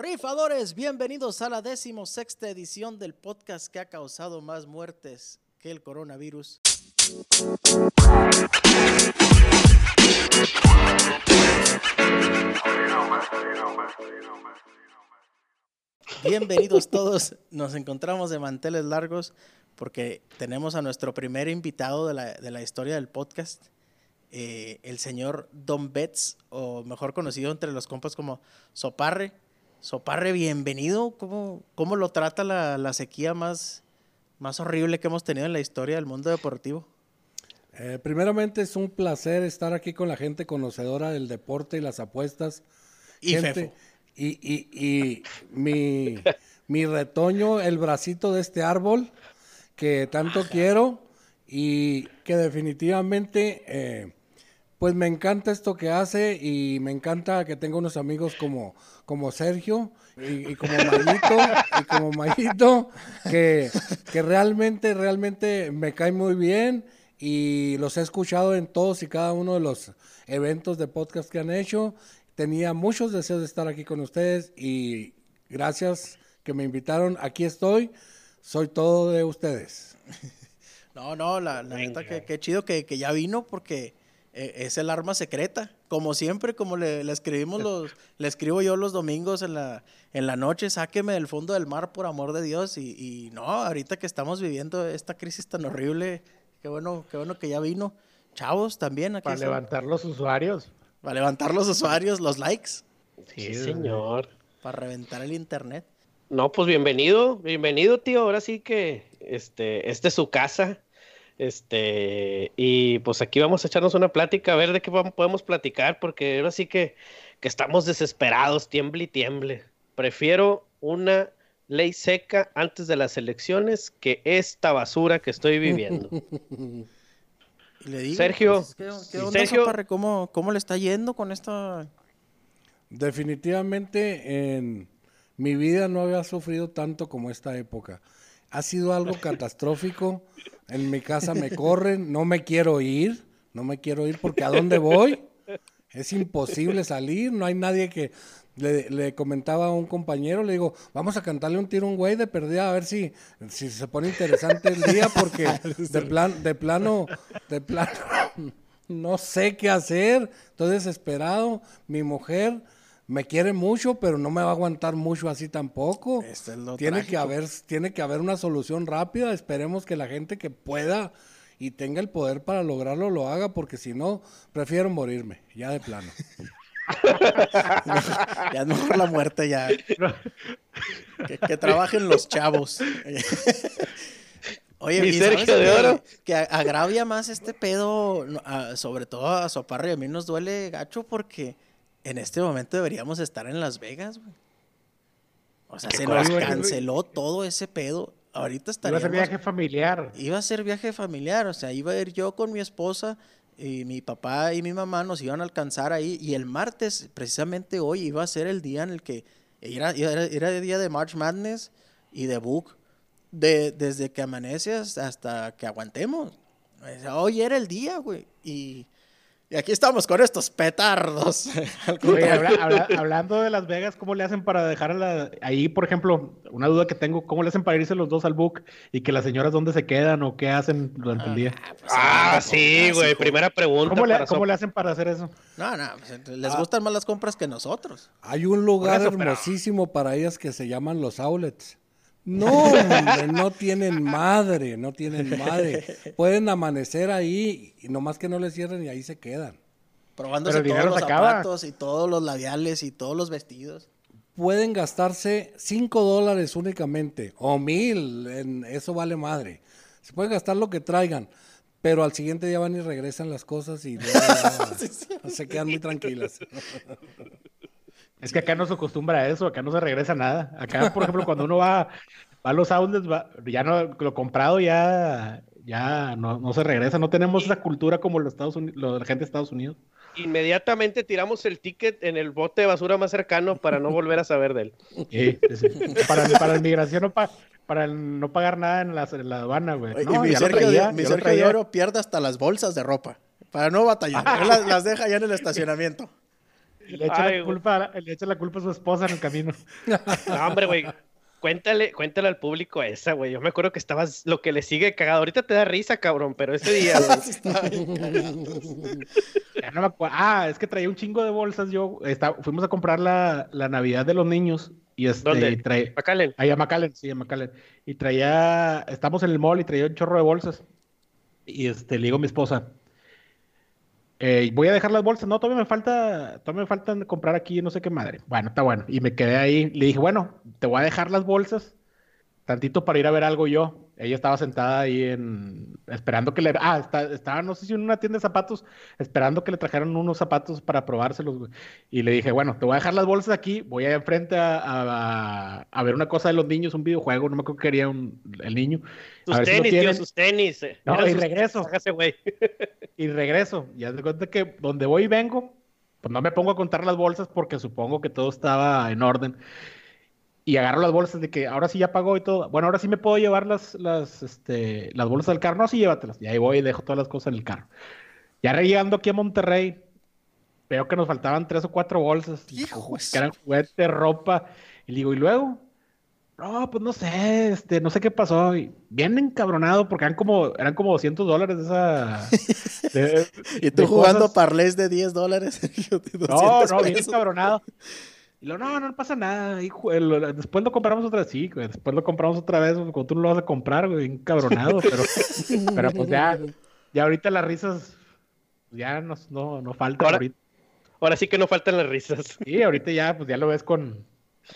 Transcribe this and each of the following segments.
Rifadores, bienvenidos a la decimosexta edición del podcast que ha causado más muertes que el coronavirus. Bienvenidos todos, nos encontramos de manteles largos porque tenemos a nuestro primer invitado de la, de la historia del podcast, eh, el señor Don Betts, o mejor conocido entre los compas como Soparre. Soparre, bienvenido. ¿Cómo, cómo lo trata la, la sequía más, más horrible que hemos tenido en la historia del mundo deportivo? Eh, primeramente es un placer estar aquí con la gente conocedora del deporte y las apuestas. Y Gente- Fefo. Y, y- y mi, mi retoño, el bracito de este árbol que tanto quiero y que definitivamente eh, pues me encanta esto que hace y me encanta que tenga unos amigos como, como Sergio y, y como Mayito y como Mayito que, que realmente, realmente me cae muy bien y los he escuchado en todos y cada uno de los eventos de podcast que han hecho. Tenía muchos deseos de estar aquí con ustedes y gracias que me invitaron. Aquí estoy. Soy todo de ustedes. No, no, la, la neta, que, qué chido que, que ya vino porque es el arma secreta. Como siempre, como le, le escribimos los, le escribo yo los domingos en la, en la noche, sáqueme del fondo del mar por amor de Dios. Y, y no, ahorita que estamos viviendo esta crisis tan horrible, qué bueno, qué bueno que ya vino. Chavos también aquí. Para levantar los usuarios. Para levantar los usuarios, los likes, Sí, Sí, señor. para reventar el internet. No, pues bienvenido, bienvenido, tío. Ahora sí que este, esta es su casa. Este, y pues aquí vamos a echarnos una plática, a ver de qué podemos platicar, porque ahora sí que, que estamos desesperados, tiemble y tiemble. Prefiero una ley seca antes de las elecciones que esta basura que estoy viviendo. Le digo, Sergio, pues, ¿qué, qué onda, Sergio. Soparre? ¿Cómo, ¿Cómo le está yendo con esta Definitivamente en mi vida no había sufrido tanto como esta época. Ha sido algo catastrófico. En mi casa me corren, no me quiero ir, no me quiero ir porque ¿a dónde voy? Es imposible salir, no hay nadie que... Le, le comentaba a un compañero, le digo, vamos a cantarle un tiro a un güey de perdida a ver si, si se pone interesante el día porque de, plan, de plano, de plano, no sé qué hacer, estoy desesperado, mi mujer me quiere mucho, pero no me va a aguantar mucho así tampoco. Esto es lo tiene que haber, tiene que haber una solución rápida, esperemos que la gente que pueda y tenga el poder para lograrlo lo haga, porque si no, prefiero morirme, ya de plano. Ya es mejor la muerte ya. Que, que trabajen los chavos. Oye, Mi ¿y sabes Sergio de que- Oro. Que agravia más este pedo, sobre todo a Soparro y a mí nos duele gacho porque en este momento deberíamos estar en Las Vegas, güey. O sea, se nos canceló todo ese pedo. Ahorita Iba a estaríamos... ser viaje familiar. Iba a ser viaje familiar, o sea, iba a ir yo con mi esposa y mi papá y mi mamá nos iban a alcanzar ahí y el martes, precisamente hoy, iba a ser el día en el que era, era, era el día de March Madness y de Book, de, desde que amanece hasta que aguantemos. O sea, hoy era el día, güey, y, y aquí estamos con estos petardos. Oye, contrario. habla- habla- hablando de Las Vegas, ¿cómo le hacen para dejarla ahí, por ejemplo, una duda que tengo, ¿cómo le hacen para irse los dos al book y que las señoras dónde se quedan o qué hacen durante el día? pues, Ah, ah, sí, güey. Primera pregunta ¿Cómo le, cómo hacen para hacer eso? No, no, pues, les Ah. gustan más las compras que nosotros. Hay un lugar eso, pero- hermosísimo para ellas que se llaman los outlets. No, hombre, no tienen madre, no tienen madre. Pueden amanecer ahí y nomás que no les cierren y ahí se quedan. Probándose Pero el todos dinero los se acaba. zapatos y todos los labiales y todos los vestidos. Pueden gastarse 5 dólares únicamente o mil, en, eso vale madre. Se pueden gastar lo que traigan, pero al siguiente día van y regresan las cosas y luego ya se quedan muy tranquilas. Es que acá no se acostumbra a eso, acá no se regresa nada. Acá, por ejemplo, cuando uno va, va a los outlets, va- ya no, lo comprado ya, ya no, no se regresa. No tenemos esa cultura como los Estados Unidos, la gente de Estados Unidos. Inmediatamente tiramos el ticket en el bote de basura más cercano para no volver a saber de él. Sí, sí, sí. Para, para la inmigración, no pa- para el no pagar nada en la, en la aduana, güey. No, y mi Sergio, de, mi Sergio. Oro pierde hasta las bolsas de ropa. Para no batallar. Él las, las deja ya en el estacionamiento. Le echa, Ay, la culpa, le echa la culpa a su esposa en el camino. No, hombre, güey. Cuéntale, cuéntale al público esa, güey. Yo me acuerdo que estabas lo que le sigue cagado. Ahorita te da risa, cabrón, pero ese día, güey. Está bien cagado. Ya no me acuerdo. Ah, es que traía un chingo de bolsas. Yo está- fuimos a comprar la, la Navidad de los niños y este ¿Dónde? y trae- Macallen. Ahí a McAllen, sí, a McAllen. Y traía, estamos en el mall y traía un chorro de bolsas. Y este, le digo a mi esposa, eh, voy a dejar las bolsas. No, todavía me falta, todavía me faltan comprar aquí no sé qué madre. Bueno, está bueno. Y me quedé ahí. Le dije, bueno, te voy a dejar las bolsas tantito para ir a ver algo yo. Ella estaba sentada ahí en, esperando que le, ah, está- estaba, no sé si en una tienda de zapatos, esperando que le trajeran unos zapatos para probárselos, güey. Y le dije, bueno, te voy a dejar las bolsas aquí, voy allá enfrente a, a- a ver una cosa de los niños, un videojuego, no me acuerdo qué quería un- el niño. Sus A ver si tenis, tío, sus tenis. eh. No, y sus- regreso. Güey. Y regreso. Y haz de cuenta que donde voy y vengo, pues no me pongo a contar las bolsas porque supongo que todo estaba en orden. Y agarro las bolsas de que ahora sí ya pagó y todo. Bueno, ahora sí me puedo llevar las, las, este, las bolsas del carro. No, sí, llévatelas. Y ahí voy y dejo todas las cosas en el carro. Ya llegando aquí a Monterrey, veo que nos faltaban tres o cuatro bolsas. Hijo que eran juguetes, ropa. Y le digo, ¿y luego? No, pues no sé, este, no sé qué pasó. Y bien encabronado porque eran como, eran como 200 dólares de esa... de- Y tú de jugando cosas. parlays de 10 dólares. No, 200 no, bien encabronado. Y lo, no, no pasa nada. hijo, el- después lo compramos otra vez, sí, güey. Después lo compramos otra vez, cuando tú no lo vas a comprar, güey, bien cabronado, pero, pero pues ya, ya ahorita las risas ya no, no, no faltan Ahora- ahorita. Ahora sí que no faltan las risas. Sí, ahorita ya, pues ya lo ves con,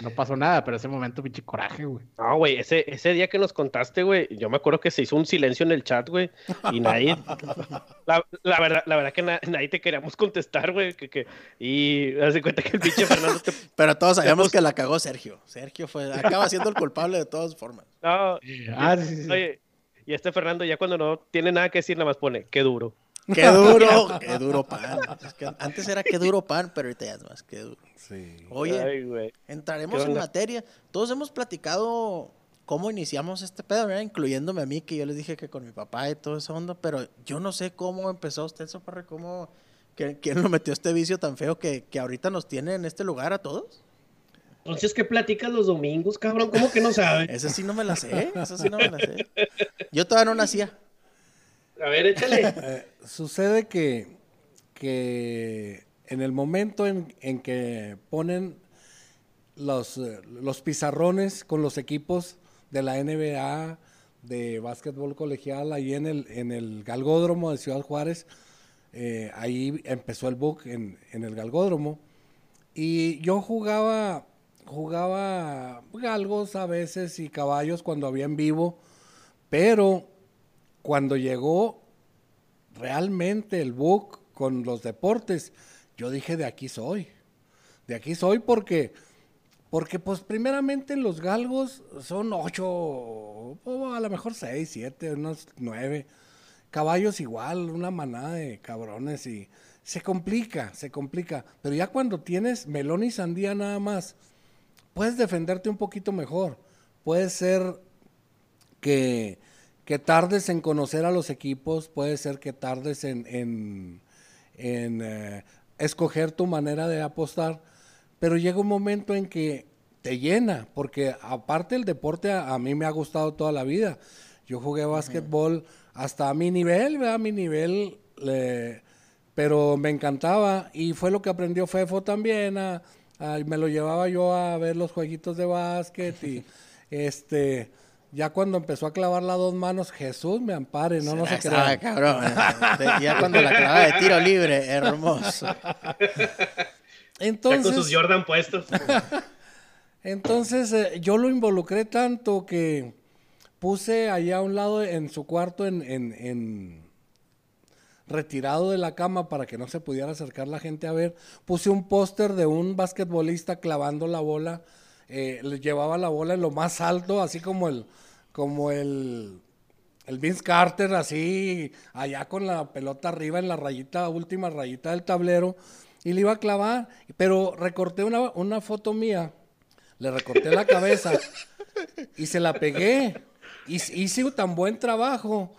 no pasó nada, pero ese momento, pinche coraje, güey. No, güey, ese, ese día que nos contaste, güey, yo me acuerdo que se hizo un silencio en el chat, güey, y nadie, la, la verdad, la verdad que na- nadie te queríamos contestar, güey, que, que, y haz de cuenta que el pinche Fernando te, Pero todos sabíamos que la cagó Sergio. Sergio fue, acaba siendo el culpable de todas formas. no, Ah, sí, sí, sí. oye, y este Fernando ya cuando no tiene nada que decir, nada más pone, qué duro. Qué duro, qué duro pan. Es que antes era qué duro pan, pero ahorita ya es más qué duro. Sí. Oye, Ay, entraremos ¿qué en materia. Todos hemos platicado cómo iniciamos este pedo, ¿verdad? incluyéndome a mí, que yo les dije que con mi papá y todo eso onda, pero yo no sé cómo empezó usted, Soparre, cómo, que- quién lo metió este vicio tan feo que, que ahorita nos tiene en este lugar a todos. Entonces, ¿qué platicas los domingos, cabrón? ¿Cómo que no sabes? Esa sí no me la sé, esa sí no me la sé. Yo todavía no nacía. A ver, échale. Eh, sucede que, que en el momento en, en que ponen los, eh, los pizarrones con los equipos de la NBA, de básquetbol colegial, ahí en el, en el Galgódromo de Ciudad Juárez, eh, ahí empezó el book en, en el Galgódromo. Y yo jugaba, jugaba galgos a veces y caballos cuando había en vivo, pero cuando llegó realmente el book con los deportes, yo dije de aquí soy. De aquí soy porque, porque pues primeramente los galgos son ocho, o a lo mejor seis, siete, unos nueve. Caballos igual, una manada de cabrones y se complica, se complica. Pero ya cuando tienes melón y sandía nada más, puedes defenderte un poquito mejor. Puede ser que, que tardes en conocer a los equipos, puede ser que tardes en, en, en, eh, escoger tu manera de apostar, pero llega un momento en que te llena, porque aparte el deporte a, a mí me ha gustado toda la vida. Yo jugué básquetbol hasta a mi nivel, ¿verdad? A mi nivel, pero me encantaba y fue lo que aprendió Fefo también. a- a- me lo llevaba yo a ver los jueguitos de básquet y este. Ya cuando empezó a clavar las dos manos, Jesús me ampare, no, no se Ah, crean. cabrón. De- Ya cuando la clava de tiro libre, hermoso. Ya Entonces, con sus Jordan puestos. Entonces eh, yo lo involucré tanto que puse allá a un lado en su cuarto en, en- en- retirado de la cama para que no se pudiera acercar la gente a ver, puse un póster de un basquetbolista clavando la bola, eh, le llevaba la bola en lo más alto, así como el como el el Vince Carter así allá con la pelota arriba en la rayita última rayita del tablero y le iba a clavar, pero recorté una, una foto mía le recorté la cabeza y se la pegué. Y hice tan buen trabajo.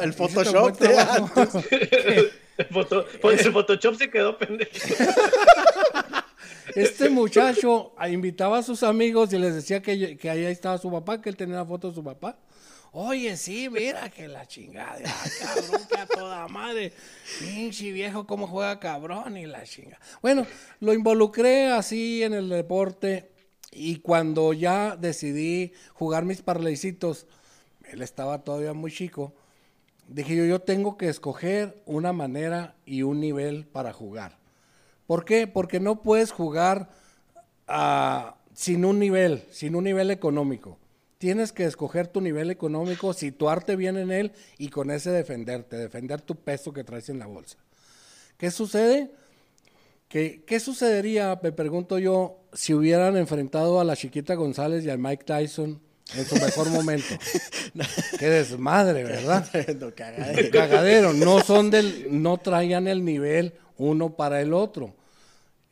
El Photoshop buen de trabajo, antes. El, foto, pues el Photoshop se quedó pendejo. este muchacho invitaba a sus amigos y les decía que, ahí estaba su papá, que él tenía la foto de su papá. Oye, sí, mira que la chingada. Ah, cabrón, que a toda madre. Pinche viejo, cómo juega cabrón y la chingada. Bueno, lo involucré así en el deporte y cuando ya decidí jugar mis parleycitos, él estaba todavía muy chico, dije yo, yo tengo que escoger una manera y un nivel para jugar. ¿Por qué? Porque no puedes jugar ah, sin un nivel, sin un nivel económico tienes que escoger tu nivel económico, situarte bien en él y con ese defenderte, defender tu peso que traes en la bolsa. ¿Qué sucede? ¿Qué, ¿Qué sucedería, me pregunto yo, si hubieran enfrentado a la chiquita González y a Mike Tyson en su mejor momento? Qué desmadre, ¿verdad? cagadero. cagadero. No son del, no traían el nivel uno para el otro.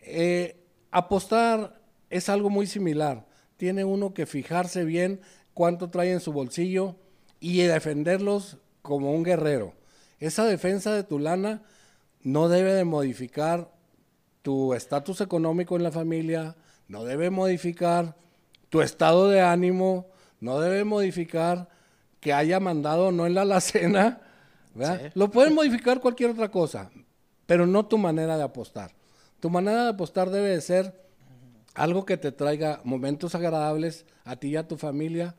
Eh, apostar es algo muy similar. Tiene uno que fijarse bien cuánto trae en su bolsillo y defenderlos como un guerrero. Esa defensa de tu lana no debe de modificar tu estatus económico en la familia, no debe modificar tu estado de ánimo, no debe modificar que haya mandado no en la alacena, Lo pueden modificar cualquier otra cosa, pero no tu manera de apostar. Tu manera de apostar debe de ser algo que te traiga momentos agradables a ti y a tu familia,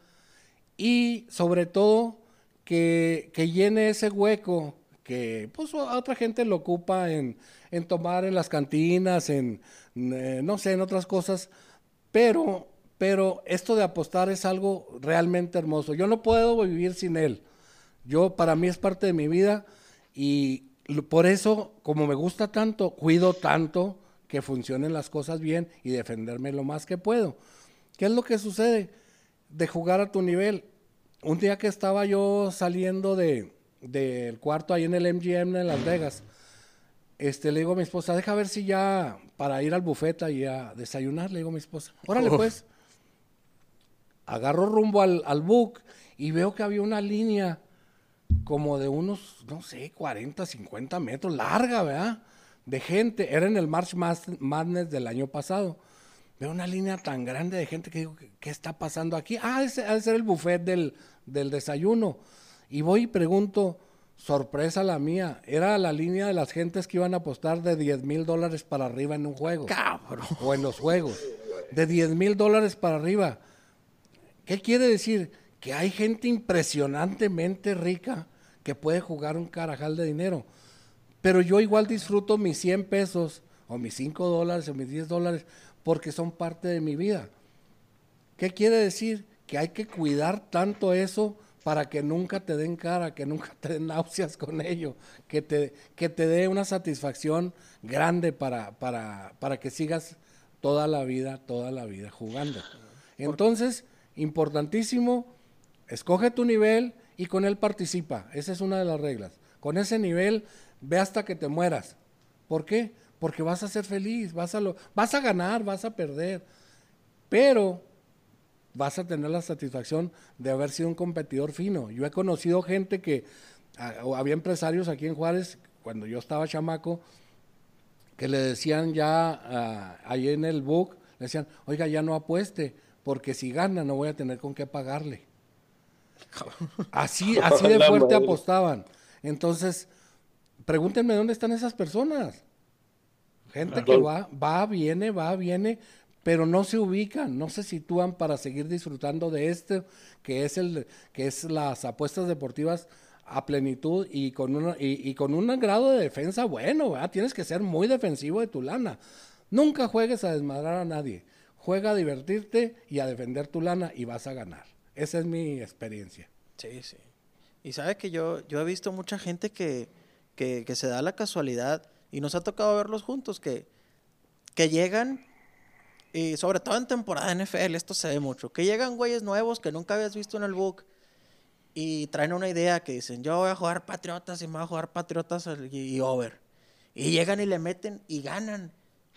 y sobre todo que, llene ese hueco que pues otra gente lo ocupa en, tomar en las cantinas, en eh, no sé, en otras cosas, pero, pero esto de apostar es algo realmente hermoso. Yo no puedo vivir sin él. Yo, para mí es parte de mi vida y por eso, como me gusta tanto, cuido tanto que funcionen las cosas bien y defenderme lo más que puedo. ¿Qué es lo que sucede? de jugar a tu nivel. Un día que estaba yo saliendo de, del cuarto ahí en el MGM en Las Vegas, este, le digo a mi esposa, deja ver si ya para ir al bufeta y a desayunar, le digo a mi esposa, órale pues. Agarro rumbo al, al book y veo que había una línea como de unos, no sé, 40, 50 metros, larga, ¿verdad? De gente. Era en el March Madness del año pasado. Veo una línea tan grande de gente que digo, ¿qué está pasando aquí? Ah, ese ha de ser el buffet del, del desayuno. Y voy y pregunto, sorpresa la mía, era la línea de las gentes que iban a apostar de 10 mil dólares para arriba en un juego. Cabrón. O en los juegos. De 10 mil dólares para arriba. ¿Qué quiere decir? Que hay gente impresionantemente rica que puede jugar un carajal de dinero. Pero yo igual disfruto mis 100 pesos o mis 5 dólares o mis 10 dólares porque son parte de mi vida. ¿Qué quiere decir? Que hay que cuidar tanto eso para que nunca te den cara, que nunca te den náuseas con ello, que te, que te dé una satisfacción grande para, para, para que sigas toda la vida, toda la vida jugando. Entonces, importantísimo, escoge tu nivel y con él participa. Esa es una de las reglas. Con ese nivel, ve hasta que te mueras. ¿Por qué? porque vas a ser feliz, vas a, lo, vas a ganar, vas a perder, pero vas a tener la satisfacción de haber sido un competidor fino. Yo he conocido gente que, había empresarios aquí en Juárez, cuando yo estaba chamaco, que le decían ya ahí en el book, le decían, oiga, ya no apueste, porque si gana no voy a tener con qué pagarle. Así, así de fuerte apostaban. Entonces, pregúntenme dónde están esas personas. Gente que va, va, viene, va, viene, pero no se ubican, no se sitúan para seguir disfrutando de este, que es el, que es las apuestas deportivas a plenitud y con una, y, con un grado de defensa bueno, Tienes que ser muy defensivo de tu lana. Nunca juegues a desmadrar a nadie. Juega a divertirte y a defender tu lana y vas a ganar. Esa es mi experiencia. Sí, sí. Y sabes que yo, yo he visto mucha gente que, que, que se da la casualidad y nos ha tocado verlos juntos que, que llegan, y sobre todo en temporada NFL, esto se ve mucho, que llegan güeyes nuevos que nunca habías visto en el book y traen una idea que dicen, yo voy a jugar Patriotas y me voy a jugar Patriotas y, over. Y llegan y le meten y ganan.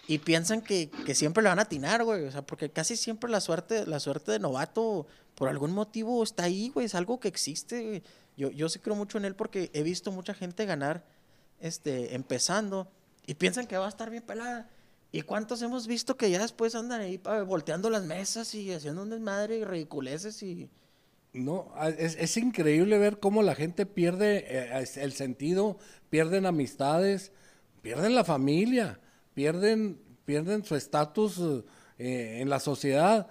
Y piensan que, que, siempre le van a atinar, güey. O sea, porque casi siempre la suerte, la suerte de novato, por algún motivo, está ahí, güey. Es algo que existe, Yo, yo sí creo mucho en él porque he visto mucha gente ganar este, empezando y piensan que va a estar bien pelada. ¿Y cuántos hemos visto que ya después andan ahí pa- volteando las mesas y haciendo un desmadre y ridiculeces y... No, es, es increíble ver cómo la gente pierde eh, el sentido, pierden amistades, pierden la familia, pierden, pierden su estatus eh, en la sociedad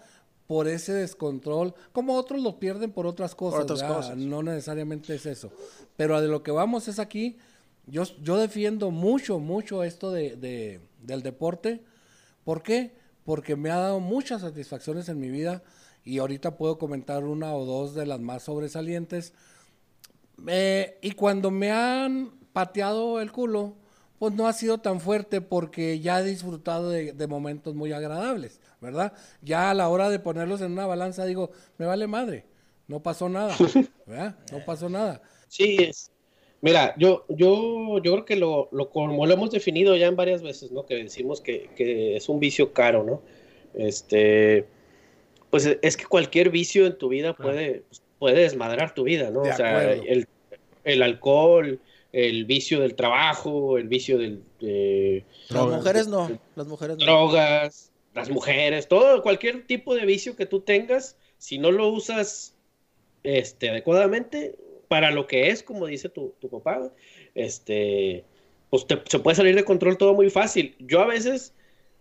por ese descontrol, como otros lo pierden por otras cosas, otras ¿verdad? cosas. no necesariamente es eso. Pero de lo que vamos es aquí, yo, yo defiendo mucho, mucho esto de, de- del deporte. ¿Por qué? Porque me ha dado muchas satisfacciones en mi vida y ahorita puedo comentar una o dos de las más sobresalientes. Eh, y cuando me han pateado el culo, pues no ha sido tan fuerte porque ya he disfrutado de, de momentos muy agradables, ¿verdad? Ya a la hora de ponerlos en una balanza digo, me vale madre, no pasó nada, ¿verdad? No pasó nada. Sí, es. Mira, yo, yo, yo creo que lo, lo, como lo hemos definido ya en varias veces, ¿no? Que decimos que, que es un vicio caro, ¿no? Este, pues es que cualquier vicio en tu vida puede, puede desmadrar tu vida, ¿no? De o sea, el, el alcohol, el vicio del trabajo, el vicio del, de Las Drogas. mujeres no, las mujeres no. drogas, las mujeres, todo, cualquier tipo de vicio que tú tengas, si no lo usas este, adecuadamente para lo que es, como dice tu, tu papá, este, pues te- se puede salir de control todo muy fácil. Yo a veces,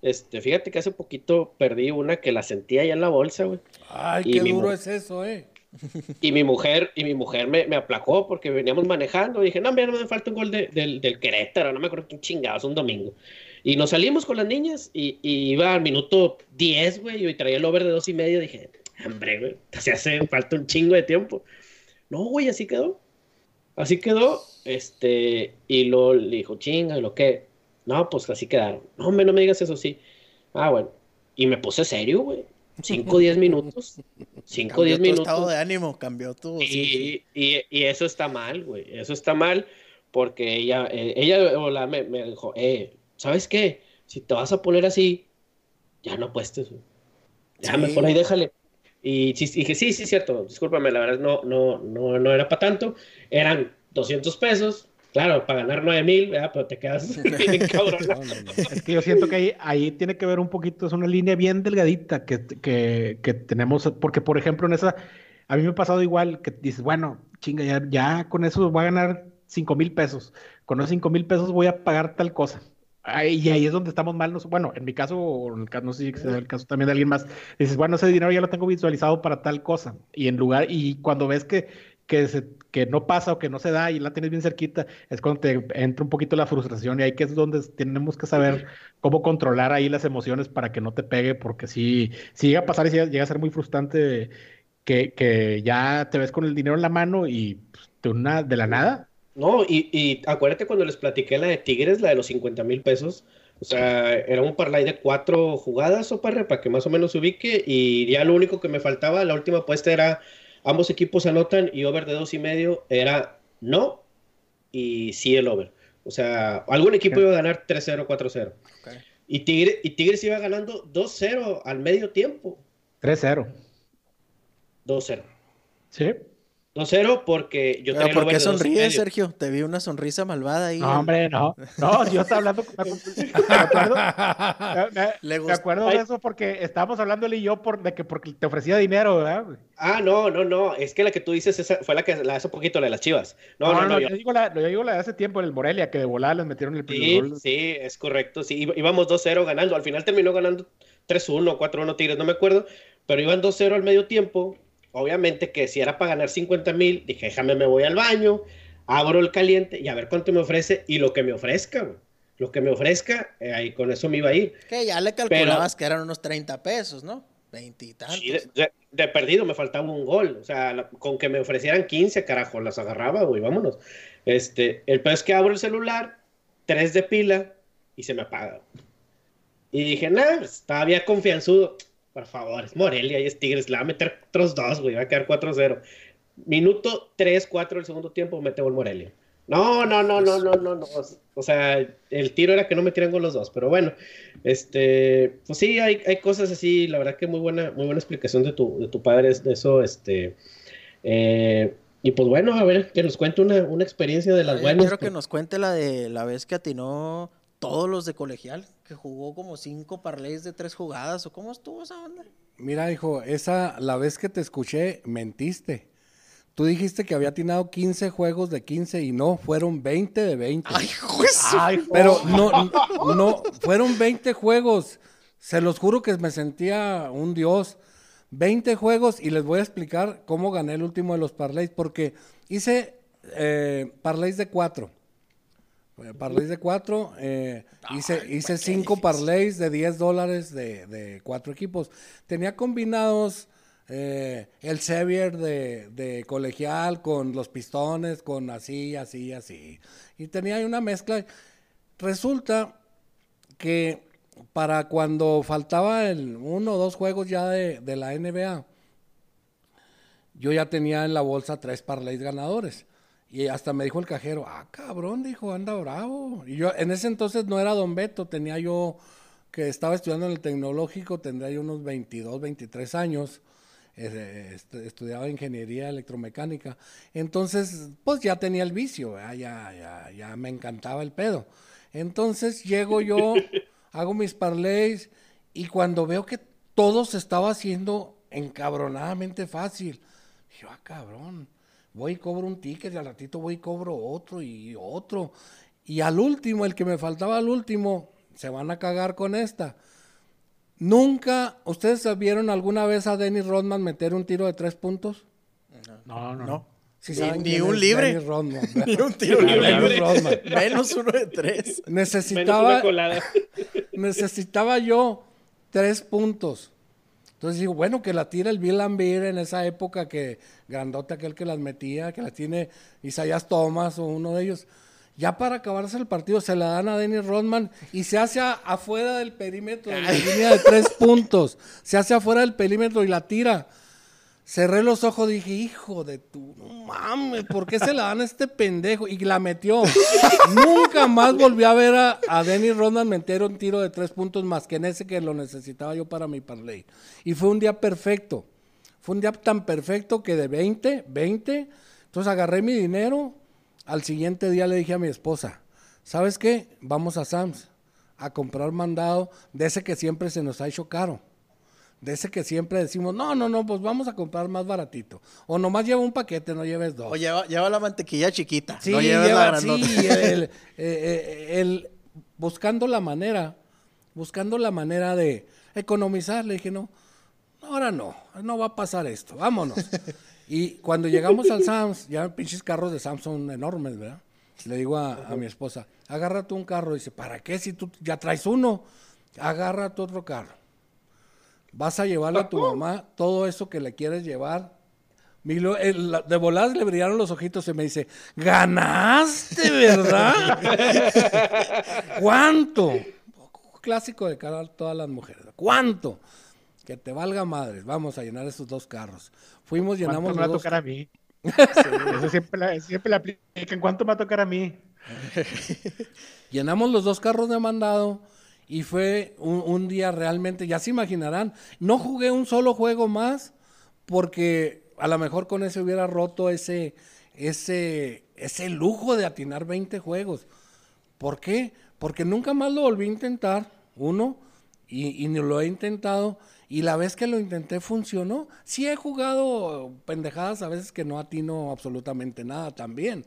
este, fíjate que hace poquito perdí una que la sentía ya en la bolsa, güey. Ay, Y qué duro es eso, ¿eh? Y mi mujer, y mi mujer me, me aplacó porque veníamos manejando. Y dije, no, mira, no me falta un gol de- del, del Querétaro, no me acuerdo quién chingados, un domingo. Y nos salimos con las niñas y, y iba al minuto 10, güey, y traía el over de dos y medio. Dije, hombre, güey, se hace falta un chingo de tiempo. No, güey, así quedó. Así quedó, este, y lo le dijo, chinga, y lo que. No, pues así quedaron. No, hombre, no me digas eso, sí. Ah, bueno. Y me puse serio, güey. 5 o 10 minutos. 5 o Cambió 10 tu minutos. estado de ánimo, cambió tu... sí, Y, y- y eso está mal, güey. Eso está mal porque ella, eh, ella hola, me, me dijo, eh, ¿sabes qué? Si te vas a poner así, ya no apuestes, güey. Ya Sí. mejor ahí déjale. Y sí, dije, sí, sí, cierto, discúlpame, la verdad no, no, no, no era para tanto. Eran 200 pesos, claro, para ganar 9 mil. Pero te quedas bien cabrón. No, no, no. Es que yo siento que ahí, ahí tiene que ver un poquito, es una línea bien delgadita que, que, que tenemos, porque por ejemplo en esa, a mí me ha pasado igual que dices, bueno, chinga, ya, ya con eso voy a ganar 5 mil pesos, con esos 5 mil pesos voy a pagar tal cosa. Ahí, y ahí es donde estamos mal, bueno, en mi caso, o en el caso, no sé si sea el caso también de alguien más, dices, bueno, ese dinero ya lo tengo visualizado para tal cosa, y en lugar, y cuando ves que, que, se- que no pasa o que no se da y la tienes bien cerquita, es cuando te entra un poquito la frustración y ahí que es donde tenemos que saber cómo controlar ahí las emociones para que no te pegue, porque si, si llega a pasar y si llega a ser muy frustrante que, que ya te ves con el dinero en la mano y pues, de, una, de la nada. No, y, y acuérdate cuando les platiqué la de Tigres, la de los 50 mil pesos. O sea, era un parlay de cuatro jugadas, o para que más o menos se ubique. Y ya lo único que me faltaba, la última apuesta era ambos equipos anotan y over de dos y medio era no y sí el over. O sea, algún equipo iba a ganar 3-0, 4-0. Ok. Y, Tigre, y Tigres iba ganando 2-0 al medio tiempo. 3-0. 2-0. Sí. 2-0 porque yo Pero tenía ¿por qué sonríes. Sergio? Te vi una sonrisa malvada ahí. No, hombre, no. No, yo estaba hablando. Me, me acuerdo, me- acuerdo de eso porque estábamos hablando él y yo por, de que porque te ofrecía dinero, ¿verdad? Ah, no, no, no. Es que la que tú dices esa fue la que la hace poquito, la de las chivas. No, no, no. yo- yo, digo la, yo digo la de hace tiempo en el Morelia, que de volada les metieron el primer Sí, gol. sí, es correcto. Sí, íbamos 2-0 ganando. Al final terminó ganando 3-1, 4-1 Tigres, no me acuerdo. Pero iban 2-0 al medio tiempo. Obviamente que si era para ganar 50 mil, dije, déjame, me voy al baño, abro el caliente y a ver cuánto me ofrece y lo que me ofrezca, güey. Lo que me ofrezca, eh, ahí con eso me iba a ir. Que ya le calculabas que eran unos 30 pesos, ¿no? Veintitantos. Sí, de, de- de perdido me faltaba un gol. O sea, la- con que me ofrecieran 15, carajo, las agarraba, güey, vámonos. Este, el peor es que abro el celular, 3 de pila y se me apaga. Y dije, nah, pues, todavía confianzudo. Por favor, es Morelia y es Tigres, le va a meter otros dos, güey, va a quedar 4-0. Minuto 3, 4 del segundo tiempo, mete gol Morelia. No, no, no, no, no, no, no. O sea, el tiro era que no metieran gol los dos, pero bueno, este, pues sí, hay, hay cosas así, la verdad que muy buena, muy buena explicación de tu, de tu padre de eso, este, eh, y pues bueno, a ver, que nos cuente una, una experiencia de las Yo buenas. quiero que nos cuente la de la vez que atinó todos los de colegial, que jugó como cinco parlays de tres jugadas, o cómo estuvo esa onda. Mira, hijo, esa, la vez que te escuché, mentiste. Tú dijiste que había atinado 15 juegos de 15 y no, fueron 20 de 20. Ay, juez. Ay, Pero no, no, no, fueron 20 juegos. Se los juro que me sentía un dios. 20 juegos y les voy a explicar cómo gané el último de los parlays, porque hice eh, parlays de 4. Parlays de 4, eh, hice, hice 5 parlays de 10 dólares de, de 4 equipos. Tenía combinados eh, el Sevier de, de colegial con los pistones, con así, así, así. Y tenía ahí una mezcla. Resulta que para cuando faltaba el uno o dos juegos ya de, de la NBA, yo ya tenía en la bolsa tres parlays ganadores. Y hasta me dijo el cajero, ah, cabrón, dijo, anda bravo. Y yo, en ese entonces no era Don Beto, tenía yo, que estaba estudiando en el tecnológico, tendría yo unos 22, 23 años. eh, est- estudiaba ingeniería electromecánica. Entonces, pues ya tenía el vicio, ya, ya, ya me encantaba el pedo. Entonces llego yo, hago mis parlays y cuando veo que todo se estaba haciendo encabronadamente fácil, dije, ah, cabrón, voy y cobro un ticket y al ratito voy y cobro otro y otro. Y al último, el que me faltaba al último, se van a cagar con esta. Nunca, ¿ustedes vieron alguna vez a Dennis Rodman meter un tiro de tres puntos? No, no, no. No. Sí Ni- un libre. Dennis Rodman, Ni un tiro libre. Dennis Rodman. Menos uno de tres. Menos una Necesitaba, colada. necesitaba yo tres puntos. Entonces digo, bueno, que la tira el Bill Lambert en esa época que grandote aquel que las metía, que la tiene Isaías Thomas o uno de ellos. Ya para acabarse el partido se la dan a Dennis Rodman y se hace a- afuera del perímetro de la línea de tres puntos. Se hace afuera del perímetro y la tira. Cerré los ojos, dije, hijo de tu, no mames, ¿por qué se la dan a este pendejo? Y la metió. Nunca más volví a ver a, a Dennis Rodman meter un tiro de tres puntos más que en ese que lo necesitaba yo para mi parlay. Y fue un día perfecto. Fue un día tan perfecto que de 20, 20, entonces agarré mi dinero. Al siguiente día le dije a mi esposa, ¿sabes qué? Vamos a Sam's a comprar mandado de ese que siempre se nos ha hecho caro. De ese que siempre decimos, no, no, no, pues vamos a comprar más baratito. O nomás lleva un paquete, no lleves dos. O lleva, lleva la mantequilla chiquita. Sí, no lleves la lleva- grandota. sí, el, eh, el- buscando la manera, buscando la manera de economizar, le dije, no, ahora no, no va a pasar esto, vámonos. y cuando llegamos al Sams, ya pinches carros de Sams son enormes, ¿verdad? Le digo a, a mi esposa, agárrate un carro. Dice, ¿para qué si tú ya traes uno? Agárrate otro carro. Vas a llevarle a tu mamá todo eso que le quieres llevar mi lo- el- la- de voladas le brillaron los ojitos y me dice, ganaste, ¿verdad? ¿Cuánto? Clásico de cara a todas las mujeres. ¿Cuánto? Que te valga madres. Vamos a llenar esos dos carros. Fuimos, llenamos ¿Cuánto me va a tocar a mí? Eso siempre, la- siempre aplican. ¿Cuánto me va a tocar a mí? Llenamos los dos carros de mandado y fue un, un día realmente, ya se imaginarán, no jugué un solo juego más porque a lo mejor con ese hubiera roto ese, ese, ese lujo de atinar 20 juegos. ¿Por qué? Porque nunca más lo volví a intentar, uno, y, ni lo he intentado, y la vez que lo intenté funcionó. Sí he jugado pendejadas a veces que no atino absolutamente nada también.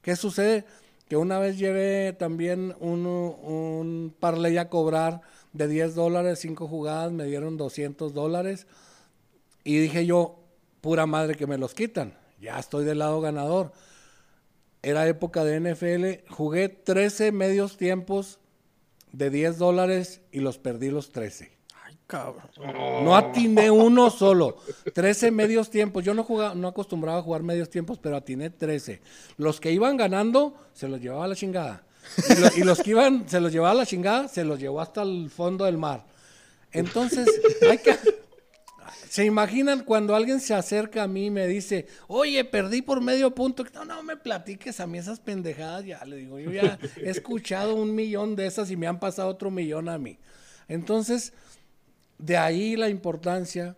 ¿Qué sucede? Que una vez llevé también un, un parlay a cobrar de 10 dólares, 5 jugadas, me dieron 200 dólares. Y dije yo, pura madre que me los quitan. Ya estoy del lado ganador. Era época de NFL. Jugué 13 medios tiempos de 10 dólares y los perdí los 13. Cabrón. No atiné uno solo. 13 medios tiempos. Yo no jugaba, no acostumbraba a jugar medios tiempos, pero atiné 13. Los que iban ganando, se los llevaba a la chingada. Y, y los que iban, se los llevaba a la chingada, se los llevó hasta el fondo del mar. Entonces, hay que. ¿Se imaginan cuando alguien se acerca a mí y me dice, oye, perdí por medio punto? No, no me platiques a mí esas pendejadas, ya le digo, yo ya he escuchado un millón de esas y me han pasado otro millón a mí. Entonces, de ahí la importancia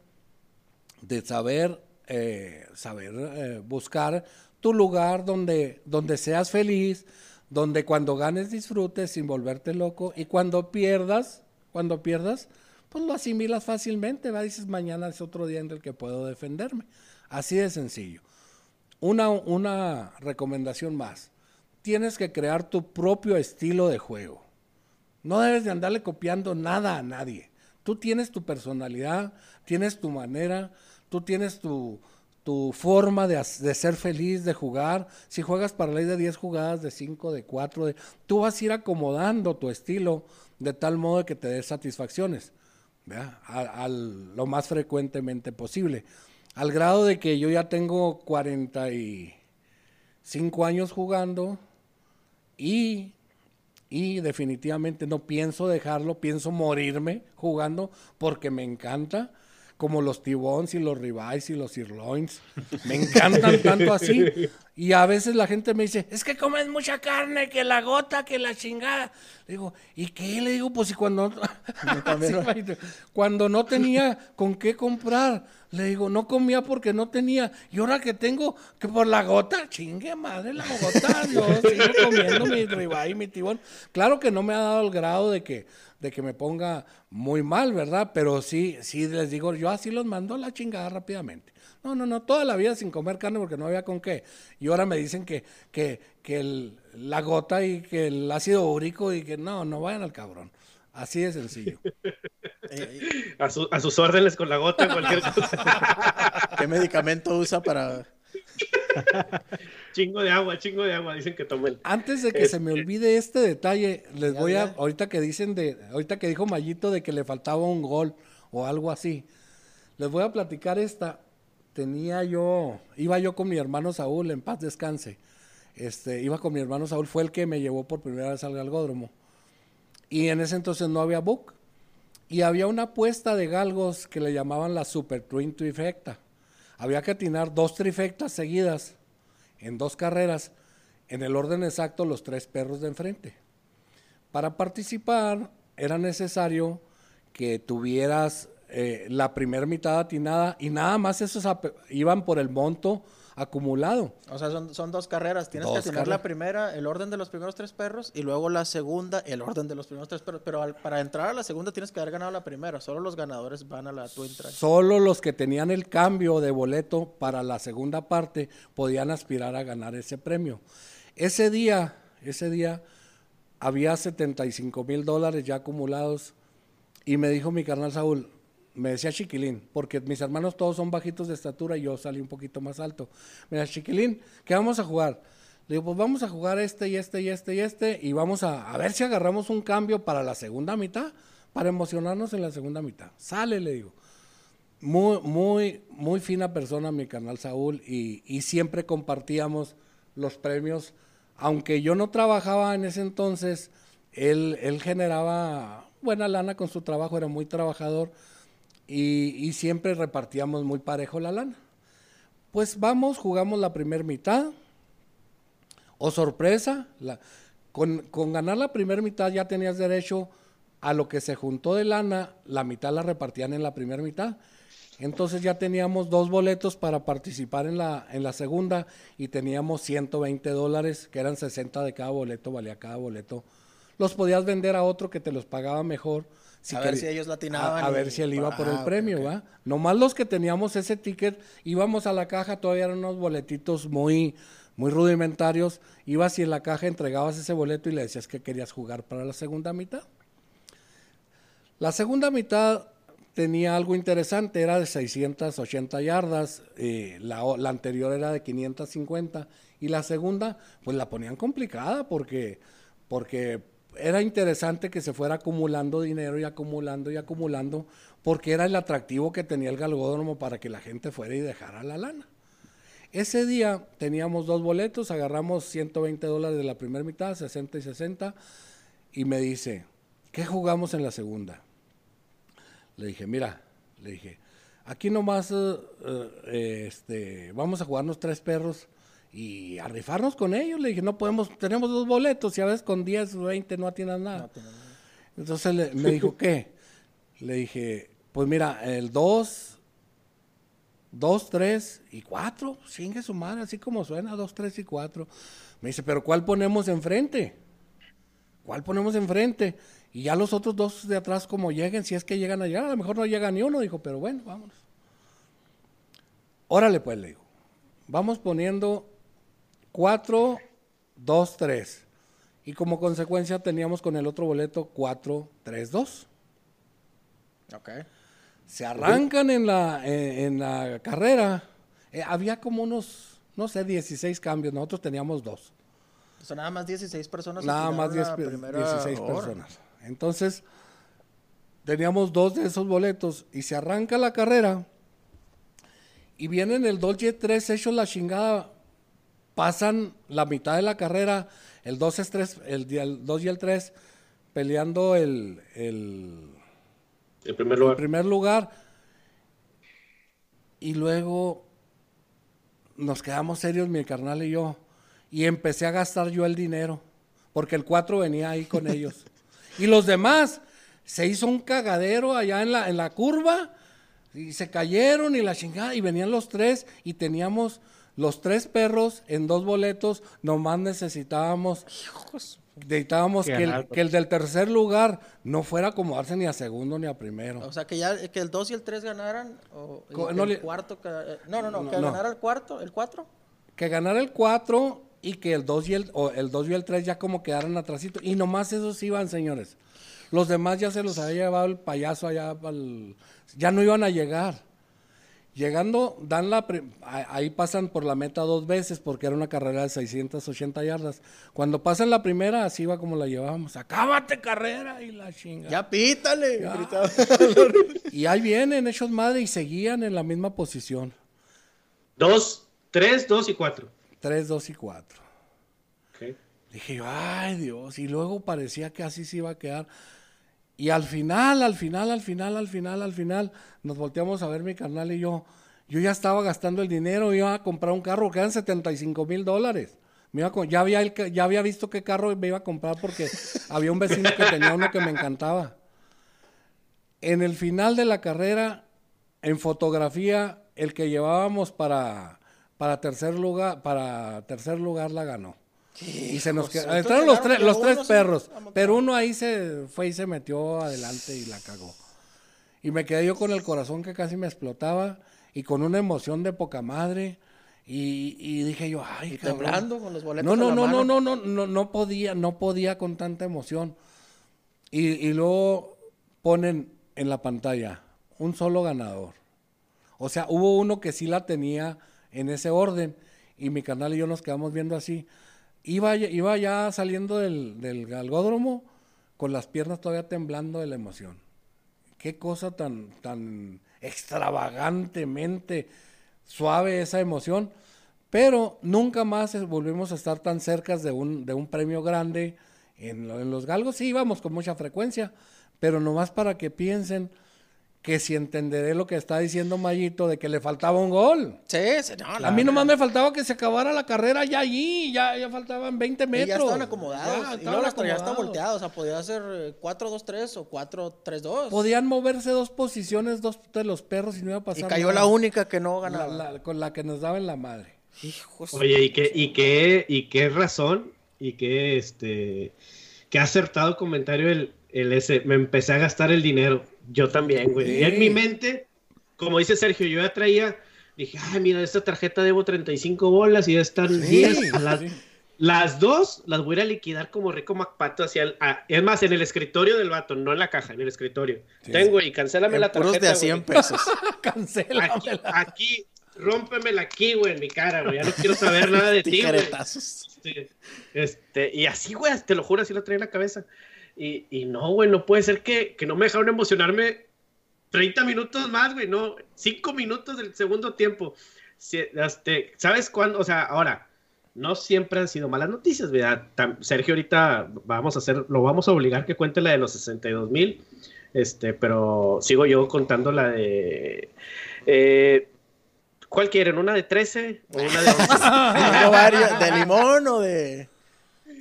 de saber, eh, saber eh, buscar tu lugar donde, donde seas feliz, donde cuando ganes disfrutes sin volverte loco y cuando pierdas, cuando pierdas, pues lo asimilas fácilmente. Dices, mañana es otro día en el que puedo defenderme. Así de sencillo. Una, una recomendación más. Tienes que crear tu propio estilo de juego. No debes de andarle copiando nada a nadie. Tú tienes tu personalidad, tienes tu manera, tú tienes tu, tu forma de, de, ser feliz, de jugar. Si juegas para ley de 10 jugadas, de 5, de 4, de, tú vas a ir acomodando tu estilo de tal modo que te dé satisfacciones, a, lo más frecuentemente posible. Al grado de que yo ya tengo 45 años jugando y, y definitivamente no pienso dejarlo, pienso morirme jugando porque me encanta como los tibones y los ribeyes y los sirloins. Me encantan tanto así. Y a veces la gente me dice, es que comes mucha carne, que la gota, que la chingada. Le digo, ¿y qué? Le digo, pues si cuando, cuando no tenía con qué comprar, le digo, no comía porque no tenía. Y ahora que tengo, que por la gota, chingue madre la gota, yo sigo comiendo mi ribeye mi tibón. Claro que no me ha dado el grado de que de que me ponga muy mal, ¿verdad? Pero sí, sí les digo, yo así los mando a la chingada rápidamente. No, no, no, toda la vida sin comer carne porque no había con qué. Y ahora me dicen que, que, que la gota y que el ácido úrico y que no, no vayan al cabrón. Así de sencillo. a, a sus órdenes con la gota, cualquier cosa. ¿Qué medicamento usa para chingo de agua, chingo de agua, dicen que tomen. Antes de que se me olvide este detalle, les voy a, ahorita que dicen de, ahorita que dijo Mayito de que le faltaba un gol o algo así, les voy a platicar esta. Tenía yo, iba yo con mi hermano Saúl, en paz descanse. Este, iba con mi hermano Saúl, fue el que me llevó por primera vez al galgódromo. Y en ese entonces no había book. Y había una apuesta de galgos que le llamaban la Super Twin Trifecta había que atinar dos trifectas seguidas en dos carreras, en el orden exacto los tres perros de enfrente. Para participar era necesario que tuvieras eh, la primera mitad atinada y nada más esos iban por el monto acumulado. O sea, son, dos carreras. Tienes que tener la primera, el orden de los primeros tres perros, y luego la segunda, el orden de los primeros tres perros. Pero para entrar a la segunda tienes que haber ganado la primera. Solo los ganadores van a la Twin Track. Solo los que tenían el cambio de boleto para la segunda parte podían aspirar a ganar ese premio. Ese día, ese día, había 75 mil dólares ya acumulados. Y me dijo mi carnal Saúl, me decía chiquilín, porque mis hermanos todos son bajitos de estatura y yo salí un poquito más alto. Me decía, chiquilín, ¿qué vamos a jugar? Le digo, pues vamos a jugar este y este y este y este y vamos a, ver si agarramos un cambio para la segunda mitad, para emocionarnos en la segunda mitad. Sale, le digo. Muy, muy, muy fina persona mi canal Saúl y, y siempre compartíamos los premios. Aunque yo no trabajaba en ese entonces, él, él generaba buena lana con su trabajo, era muy trabajador y, siempre repartíamos muy parejo la lana. Pues vamos, jugamos la primera mitad. O sorpresa, con, ganar la primera mitad ya tenías derecho a lo que se juntó de lana, la mitad la repartían en la primera mitad. Entonces ya teníamos dos boletos para participar en la, en la segunda y teníamos 120 dólares, que eran 60 de cada boleto, valía cada boleto. Los podías vender a otro que te los pagaba mejor a ver si ellos latinaban. A, ver si él iba por el ah, premio, ¿va? Nomás los que teníamos ese ticket, íbamos a la caja, todavía eran unos boletitos muy, muy rudimentarios. Ibas y en la caja entregabas ese boleto y le decías que querías jugar para la segunda mitad. La segunda mitad tenía algo interesante, era de 680 yardas, eh, la, la, anterior era de 550 y la segunda pues la ponían complicada porque, porque era interesante que se fuera acumulando dinero y acumulando y acumulando, porque era el atractivo que tenía el galgódromo para que la gente fuera y dejara la lana. Ese día teníamos dos boletos, agarramos 120 dólares de la primera mitad, 60 y 60, y me dice, ¿qué jugamos en la segunda? Le dije, mira, le dije, aquí nomás eh, eh, este, vamos a jugarnos tres perros y a rifarnos con ellos. Le dije, no podemos, tenemos dos boletos y a veces con 10 o 20 no atiendas nada. Entonces me dijo, ¿qué? Le dije, pues mira, el 2 dos, tres y cuatro. Chingue su madre, así como suena, dos, tres y cuatro. Me dice, pero ¿cuál ponemos enfrente? ¿Cuál ponemos enfrente? Y ya los otros dos de atrás como lleguen, si es que llegan allá, a lo mejor no llega ni uno, dijo, pero bueno, vámonos. Órale pues, le digo. Vamos poniendo cuatro, dos, tres. Y como consecuencia teníamos con el otro boleto cuatro, tres, dos. Ok. Se arrancan en la, eh, en la carrera. Eh, había como unos, no sé, 16 cambios. Nosotros teníamos dos. O sea, nada más 16 personas. Nada más 10 pe- 16 personas. Entonces, teníamos dos de esos boletos y se arranca la carrera y vienen el Dolce 3 hechos la chingada. Pasan la mitad de la carrera, el 2, es 3, el, el 2 y el 3 peleando el, el, En primer lugar. primer lugar. Y luego nos quedamos serios, mi carnal y yo. Y empecé a gastar yo el dinero. Porque el 4 venía ahí con ellos. Y los demás, se hizo un cagadero allá en la, en la curva. Y se cayeron y la chingada. Y venían los tres. Y teníamos los tres perros en dos boletos. Nomás necesitábamos. Necesitábamos Que el, ganar. que el del tercer lugar no fuera a acomodarse ni a segundo ni a primero. O sea, que ya que el 2 y el 3 ganaran. O, Co- no el le- cuarto. que- no, no, no, No, que no. ganara el cuarto, el 4. que ganara el 4 y que el 2 y el, o el 2 y el 3 ya como quedaran atrasito. Y nomás esos iban, señores. Los demás ya se los había llevado el payaso allá pa'l- Ya no iban a llegar. Llegando, dan la ahí pasan por la meta dos veces porque era una carrera de 680 yardas. Cuando pasan la primera, así va como la llevábamos. Acábate carrera y la chinga. Ya pítale. Ya. Y ahí vienen hechos madre y seguían en la misma posición. Dos, tres, dos y cuatro. 3, 2 y 4. Ok. Dije yo, ay Dios, y luego parecía que así se iba a quedar. Y al final, al final, al final, al final, al final, nos volteamos a ver mi carnal y yo. Yo ya estaba gastando el dinero, iba a comprar un carro que eran 75 mil dólares. Me iba a ya, había el ya había visto qué carro me iba a comprar porque había un vecino que tenía uno que me encantaba. En el final de la carrera, en fotografía, el que llevábamos para, para tercer lugar, para tercer lugar la ganó. Y se nos Hijos, quedó. Entraron los, tres- los tres perros, pero uno ahí se fue y se metió adelante y la cagó. Y me quedé yo con el corazón que casi me explotaba y con una emoción de poca madre. Y, y dije yo, ay, Y temblando con los boletos No, no, en la no, no, no, no, no, no podía, no podía con tanta emoción. Y, y luego ponen en la pantalla un solo ganador. O sea, hubo uno que sí la tenía en ese orden y mi canal y yo nos quedamos viendo así. Iba, ya- saliendo del, galgódromo con las piernas todavía temblando de la emoción. Qué cosa tan, tan extravagantemente suave esa emoción. Pero nunca más volvimos a estar tan cerca de un, premio grande. En, en los galgos sí íbamos con mucha frecuencia, pero nomás para que piensen que si entenderé lo que está diciendo Mayito de que le faltaba un gol. Sí, sí, no, A mí nomás me faltaba que se acabara la carrera ya allí, ya, ya faltaban 20 Y metros. ya estaban acomodados. Ya y estaban luego acomodados. volteados. O sea, podía ser eh, 4-2-3 o 4-3-2. Podían moverse dos posiciones, dos de los perros y no iba a Y pasar cayó nada. la única que no La- ganaba. la- con la que nos daba en la madre. Hijos. Oye, ¿y qué, y qué, y qué razón? ¿Y qué, este, qué acertado comentario el, el ese? Me empecé a gastar el dinero. Yo también, güey. Y en Sí. mi mente, como dice Sergio, yo ya traía, dije, ay, mira, esta tarjeta debo 35 bolas y ya están 10. A las, las dos las voy a liquidar como rico MacPato hacia el, a- es más, en el escritorio del vato, no en la caja, en el escritorio. Tengo y cancélame En la puros tarjeta. de a güey. 100 pesos. Cancela. Aquí, aquí, rómpemela aquí, güey, en mi cara, güey. Ya no quiero saber nada de ti, güey. Este, y así, güey, te lo juro, así lo traía en la cabeza. Y, y no, güey, no puede ser que, que no me dejaron emocionarme 30 minutos más, güey, no, 5 minutos del segundo tiempo. Este, ¿Sabes cuándo? O sea, ahora, no siempre han sido malas noticias, ¿verdad? Sergio, ahorita vamos a hacer, lo vamos a obligar que cuente la de los 62 mil, este, pero sigo yo contando la de... eh, ¿Cuál quieren? ¿Una de 13 o una de 11? Tengo varias. ¿De limón o de.?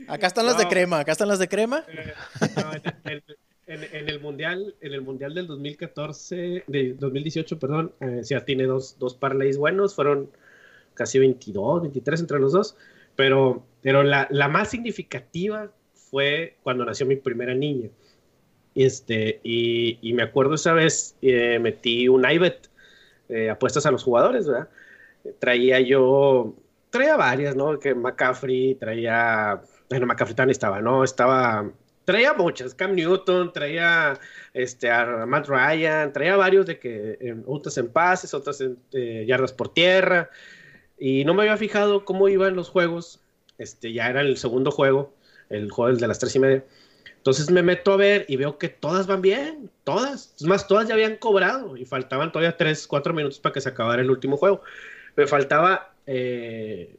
Acá están las de crema. Acá están las de crema. No, el- en, el mundial, en el mundial del 2014, de 2018, perdón, eh, sí, tiene dos, dos parlays buenos, fueron casi 22, 23 entre los dos, pero, pero la, la más significativa fue cuando nació mi primera niña. Este, y, y me acuerdo esa vez, eh, metí un iBet, eh, apuestas a los jugadores, ¿verdad? Traía yo, traía varias, ¿no? Que McCaffrey, traía, bueno, también estaba, ¿no? Estaba traía muchas, Cam Newton, traía este, a Matt Ryan, traía varios de que en, otras en pases, otras en eh, yardas por tierra, y no me había fijado cómo iban los juegos, este, ya era el segundo juego, el juego de las tres y media, entonces me meto a ver y veo que todas van bien, todas, es más, todas ya habían cobrado y faltaban todavía tres, cuatro minutos para que se acabara el último juego, me faltaba, eh,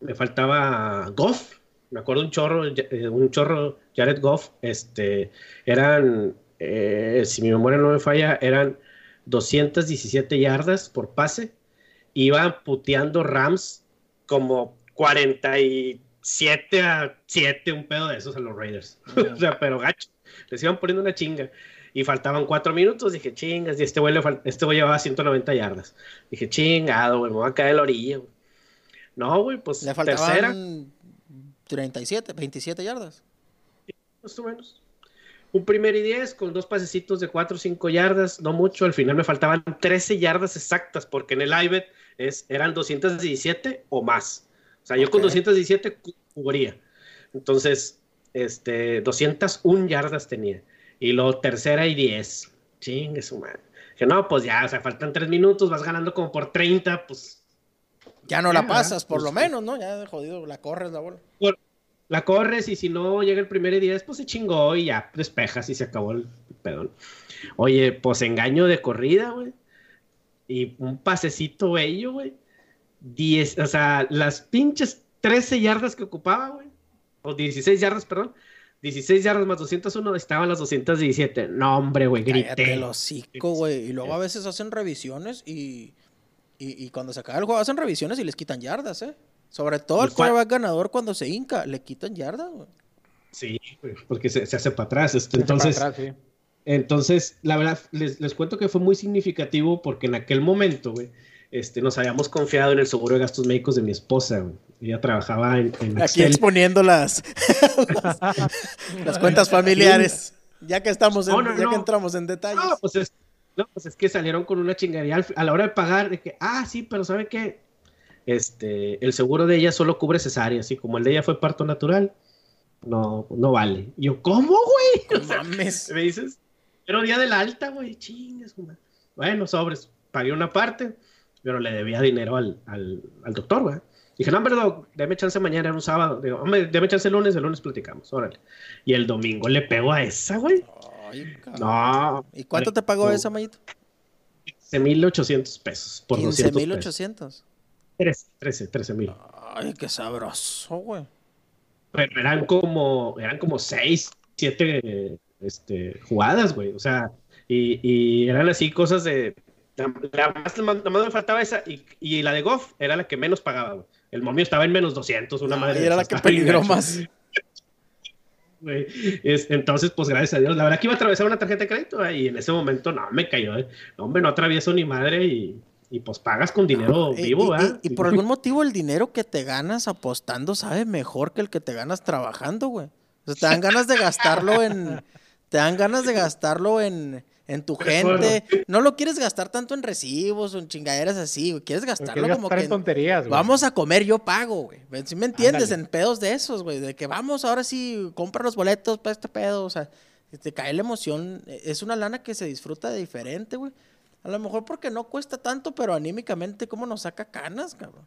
me faltaba Goff, me acuerdo un chorro, eh, un chorro Jared Goff, este, eran, eh, si mi memoria no me falla, eran 217 yardas por pase. Iban puteando Rams como 47 a 7, un pedo de esos a los Raiders. o sea, pero gacho. Les iban poniendo una chinga. Y faltaban 4 minutos. Dije, chingas. Y este güey, este güey llevaba 190 yardas. Dije, chingado, güey, me voy a caer de la orilla. No, güey, pues le faltaban 37, 27 yardas más o menos. Un primer y 10 con dos pasecitos de 4 o 5 yardas, no mucho. Al final me faltaban 13 yardas exactas porque en el IBET es, eran 217 o más. O sea, yo con 217 cubría. Entonces, este, 201 yardas tenía. Y luego tercera y 10. Chingue su madre. Que no, pues ya, o sea, faltan 3 minutos, vas ganando como por 30, pues. Ya no la pasas, por pues lo menos, ¿no? Ya jodido, la corres la bola la corres y si no llega el primer día, pues se chingó y ya despejas y se acabó el pedón. Oye, pues engaño de corrida, güey. Y un pasecito bello, güey. Diez, o sea, las pinches 13 yardas que ocupaba, güey. O 16 yardas, perdón. 16 yardas más 201 estaban las 217. No, hombre, güey, grité. el hocico, güey. Y luego a veces hacen revisiones y, y, y cuando se acaba el juego hacen revisiones y les quitan yardas, ¿eh? Sobre todo el quarterback ganador cuando se hinca, le quitan yarda, güey. Sí, porque se, hace para atrás. Este, entonces, entonces, la verdad, les, cuento que fue muy significativo porque en aquel momento, güey, este, nos habíamos confiado en el seguro de gastos médicos de mi esposa, güey. Ella trabajaba en, Aquí exponiendo las, las, cuentas familiares. Ya que estamos en, ya que entramos en detalles. No pues, es, no, pues es que salieron con una chingadería a la hora de pagar, de que, ah, sí, pero ¿sabe qué? este, el seguro de ella solo cubre cesárea, así como el de ella fue parto natural, no, no vale. Y yo, ¿cómo, güey? me dices, pero día de la alta, güey, chingas, Bueno, sobres, pagué una parte, pero le debía dinero al, al, al doctor, güey. Dije, no, hombre, déme chance mañana, era un sábado. Digo, hombre, déme chance el lunes, el lunes platicamos, órale. Y el domingo le pego a esa, güey. No. ¿Y cuánto te pagó esa, Mayito? 15,800 pesos por 15,800. 13, 13, mil. Ay, qué sabroso, güey. Pero eran como, eran como 6, 7 este, jugadas, güey. O sea, y, y, eran así cosas de. La más, me faltaba esa y, y, la de Goff era la que menos pagaba, güey. El momio estaba en menos 200, una madre. era la que peligró más. Es, entonces, pues gracias a Dios. La verdad que iba a atravesar una tarjeta de crédito y en ese momento no me cayó. ¿eh? hombre, no atravieso ni madre y y pues pagas con dinero vivo, ¿verdad? Y, por algún motivo el dinero que te ganas apostando sabe mejor que el que te ganas trabajando, güey. O sea, te dan ganas de gastarlo en... Te dan ganas de gastarlo en, en tu gente. No lo quieres gastar tanto en recibos o en chingaderas así, güey. Quieres gastarlo como que... En tonterías, güey. Vamos a comer, yo pago, güey. ¿Sí me entiendes? En pedos de esos, güey. De que vamos, ahora sí, compra los boletos para este pedo. O sea, te cae la emoción. Es una lana que se disfruta de diferente, güey. A lo mejor porque no cuesta tanto, pero anímicamente, ¿cómo nos saca canas, cabrón?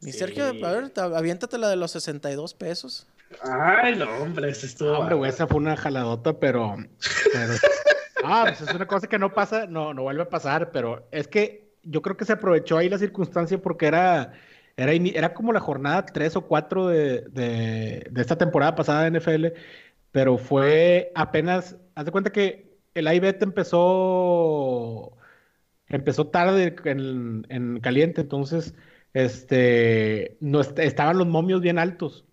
Mi Sergio, a ver, aviéntate la de los 62 pesos. Ay, no, hombre, esa estuvo. hombre, güey, esa fue una jaladota, pero. ah, pues es una cosa que no pasa, no, no vuelve a pasar, pero es que yo creo que se aprovechó ahí la circunstancia porque era. Era, era como la jornada 3 o 4 de, de, esta temporada pasada de NFL, pero fue apenas. Haz de cuenta que el IBET empezó empezó tarde en, caliente, entonces, este, no estaban los momios bien altos.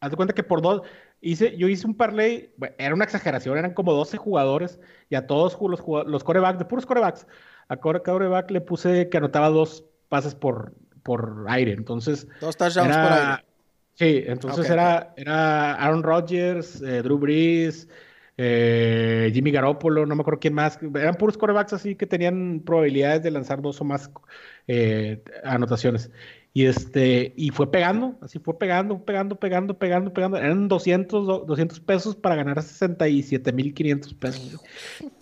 Haz de cuenta que por dos, hice, yo hice un parlay, era una exageración, eran como 12 jugadores y a todos los, los corebacks, de puros corebacks, a coreback le puse que anotaba dos pases por, por aire, entonces... Dos touchdowns por aire. Sí, entonces era, era Aaron Rodgers, eh, Drew Brees, eh, Jimmy Garoppolo, no me acuerdo quién más. Eran puros corebacks así que tenían probabilidades de lanzar dos o más eh, anotaciones. Y este, y fue pegando, así fue pegando, pegando, pegando, pegando, pegando. Eran 200, 200 pesos para ganar 67,500 pesos.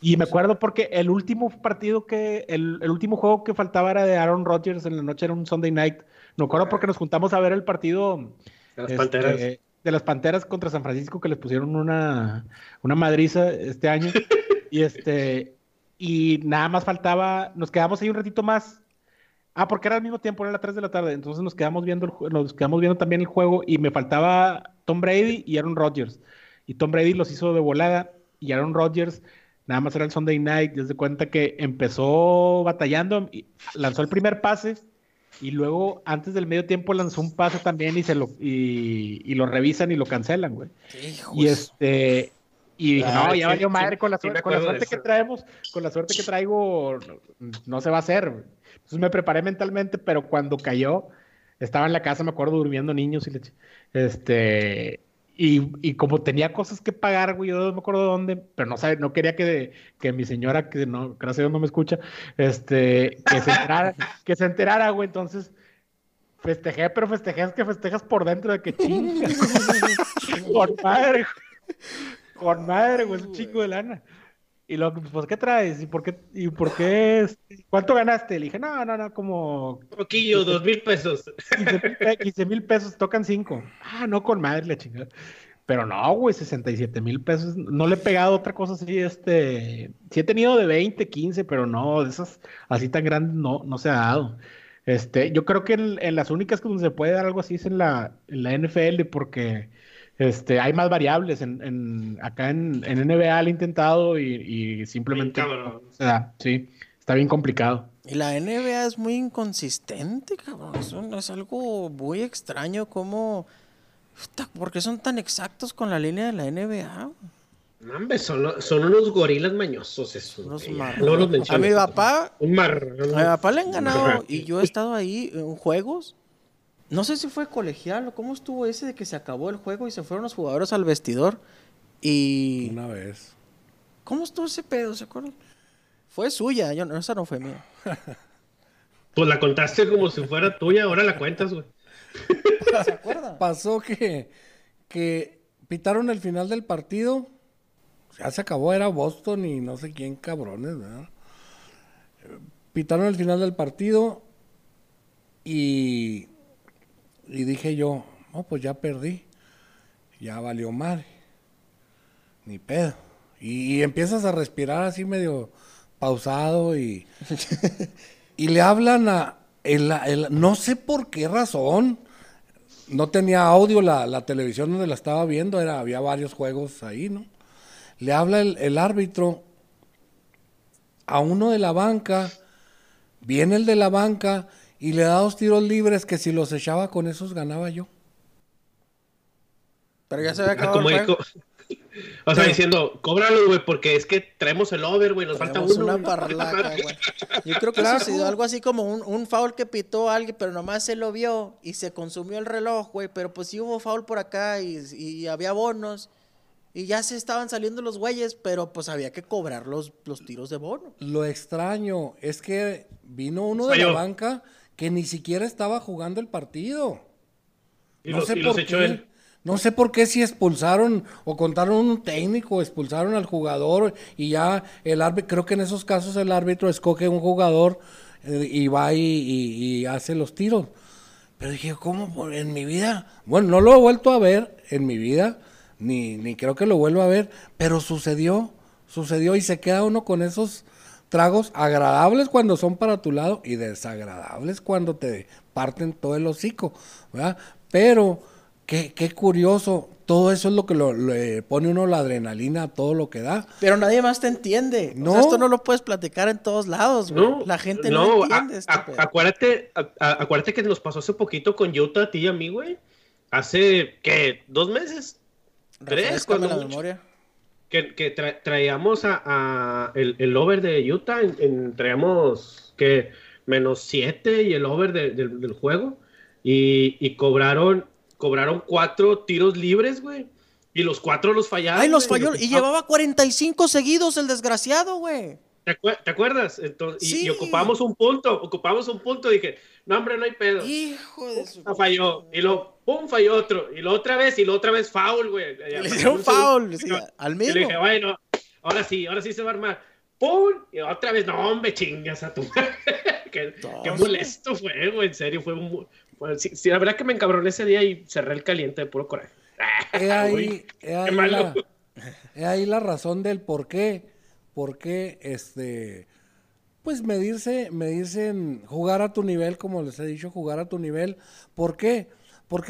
Y me acuerdo porque el último partido que, el, el, último juego que faltaba era de Aaron Rodgers en la noche, era un Sunday night. Me acuerdo porque nos juntamos a ver el partido. De las Panteras. Este, de las Panteras contra San Francisco que les pusieron una, una madriza este año. y este, y nada más faltaba, nos quedamos ahí un ratito más Ah, porque era al mismo tiempo, era las 3 de la tarde. Entonces nos quedamos viendo, el, nos quedamos viendo también el juego y me faltaba Tom Brady y Aaron Rodgers. Y Tom Brady los hizo de volada y Aaron Rodgers nada más era el Sunday night. Desde cuenta que empezó batallando, y lanzó el primer pase y luego antes del medio tiempo lanzó un pase también y se lo y, lo revisan y lo cancelan, güey. Y este y dije, no, ya valió madre con la, con la suerte que traemos, con la suerte que traigo, no, no se va a hacer. Güey. Entonces me preparé mentalmente, pero cuando cayó, estaba en la casa, me acuerdo, durmiendo niños y leche. Este, y, y, como tenía cosas que pagar, güey, yo no me acuerdo dónde, pero no sabe, no quería que, que mi señora, que no, gracias a Dios no me escucha, este, que se enterara, que se enterara, güey, entonces festejé, pero festejé es que festejas por dentro de que chingas. con madre, con madre, güey, es un chingo de lana. Y luego, pues, ¿qué traes? ¿Y por qué? ¿Y por qué? ¿Cuánto ganaste? Le dije, no, no, no, como... poquillo, dos mil pesos. 15 mil pesos, tocan cinco. Ah, no, con madre la chingada. Pero no, güey, 67 mil pesos. No le he pegado otra cosa así, este... Sí he tenido de 20, 15, pero no, de esas así tan grandes no, no se ha dado. Este, yo creo que en, en las únicas que donde se puede dar algo así es en la, en la NFL, porque este, hay más variables. En, acá en, NBA han intentado y, simplemente. o sea, sí, está bien complicado. Y la NBA es muy inconsistente, cabrón. es algo muy extraño como... ¿Por qué son tan exactos con la línea de la NBA? No, son, son, unos gorilas mañosos esos. a mi papá... a mi papá le han ganado y yo he estado ahí en juegos no sé si fue colegial o cómo estuvo ese de que se acabó el juego y se fueron los jugadores al vestidor. Y. Una vez. ¿Cómo estuvo ese pedo? ¿Se acuerdan? Fue suya, yo, esa no fue mía. Pues la contaste como si fuera tuya, ahora la cuentas, güey. ¿Se acuerda? Pasó que, que pitaron el final del partido. Ya se acabó, era Boston y no sé quién cabrones, ¿verdad? Pitaron el final del partido y y dije yo, no, pues ya perdí, ya valió mal, ni pedo. Y, empiezas a respirar así medio pausado y, y le hablan a, el, no sé por qué razón, no tenía audio la, televisión donde la estaba viendo, era, había varios juegos ahí, ¿no? Le habla el, el árbitro a uno de la banca, viene el de la banca y le da dos tiros libres que si los echaba con esos ganaba yo. Pero ya se había ah, acabado el O sea, diciendo, cóbralo, güey, porque es que traemos el over, güey, nos falta uno. Una parlaca, güey. Yo creo que ha sido algo así como un, un foul que pitó alguien, pero nomás se lo vio y se consumió el reloj, güey. Pero pues sí hubo foul por acá y, y había bonos. Y ya se estaban saliendo los güeyes, pero pues había que cobrar los, los tiros de bono. Lo extraño es que vino uno de la banca que ni siquiera estaba jugando el partido. no sé por qué. No sé por qué si expulsaron o contaron un técnico, expulsaron al jugador y ya el árbitro, creo que en esos casos el árbitro escoge un jugador eh, y va y, hace los tiros. Pero dije, ¿cómo en mi vida? Bueno, no lo he vuelto a ver en mi vida, ni, ni creo que lo vuelva a ver, pero sucedió, sucedió y se queda uno con esos tragos agradables cuando son para tu lado y desagradables cuando te parten todo el hocico, ¿verdad? Pero qué, qué curioso, todo eso es lo que le pone uno la adrenalina a todo lo que da. Pero nadie más te entiende. No. esto no lo puedes platicar en todos lados, No, la gente no, entiende. acuérdate, acuérdate que nos pasó hace poquito con Utah, a ti y a mí, güey. Hace, ¿qué? ¿Dos meses? tres, cuando la mucho. memoria. Que, que tra- traíamos a, a el, el over de Utah, en, en- traíamos que menos 7 y el over de- del- del juego, y, y cobraron, cobraron cuatro tiros libres, güey, y los cuatro los fallaron. Ay, los falló. los- Y llevaba 45 seguidos el desgraciado, güey. ¿Te, acue- te acuerdas? Entonces, y- y, Sí. ocupamos un punto, ocupamos un punto, dije, no, hombre, no hay pedo. Hijo de su... Falló, y luego, pum, falló otro, y lo otra vez, y lo otra vez foul, güey. Le segundo. foul, sí, al Y mismo. le dije, bueno, ahora sí, ahora sí se va a armar. ¡Pum! Y otra vez, no, hombre, chingas a tu qué, molesto fue, güey, en serio, fue un... fue- sí, sí, la verdad que me encabroné ese día y cerré el caliente de puro coraje. He ahí, Uy, he ahí qué malo. la, he ahí la razón del por qué. Por qué, este, pues medirse, medirse en jugar a tu nivel, como les he dicho, jugar a tu nivel. ¿Por qué? Porque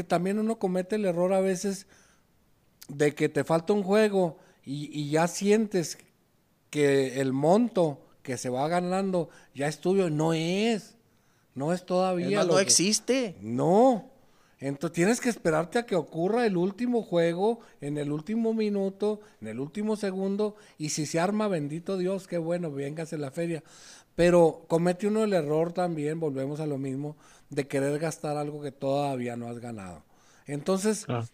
también uno comete el error a veces de que te falta un juego y, y ya sientes que el monto que se va ganando ya es tuyo. No es. No es todavía. no que- existe. no. Entonces tienes que esperarte a que ocurra el último juego, en el último minuto, en el último segundo, y si se arma, bendito Dios, qué bueno, véngase la feria. Pero comete uno el error también, volvemos a lo mismo, de querer gastar algo que todavía no has ganado. Entonces, Ah.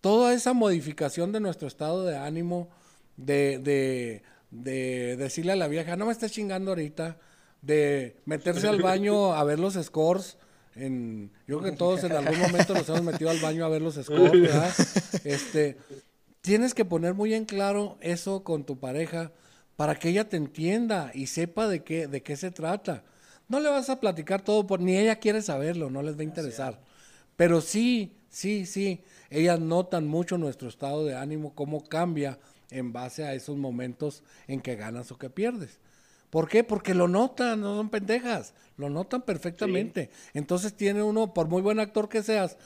toda esa modificación de nuestro estado de ánimo, de, de, de decirle a la vieja, no me estés chingando ahorita, de meterse al baño a ver los scores. En, yo creo que todos en algún momento nos hemos metido al baño a ver los scores, ¿verdad? Este, tienes que poner muy en claro eso con tu pareja para que ella te entienda y sepa de qué, de qué se trata. No le vas a platicar todo, por, ni ella quiere saberlo, no les va a interesar. Pero sí, sí, sí, ellas notan mucho nuestro estado de ánimo, cómo cambia en base a esos momentos en que ganas o que pierdes. ¿Por qué? Porque lo notan, no son pendejas, lo notan perfectamente. Entonces tiene uno, por muy buen actor que seas,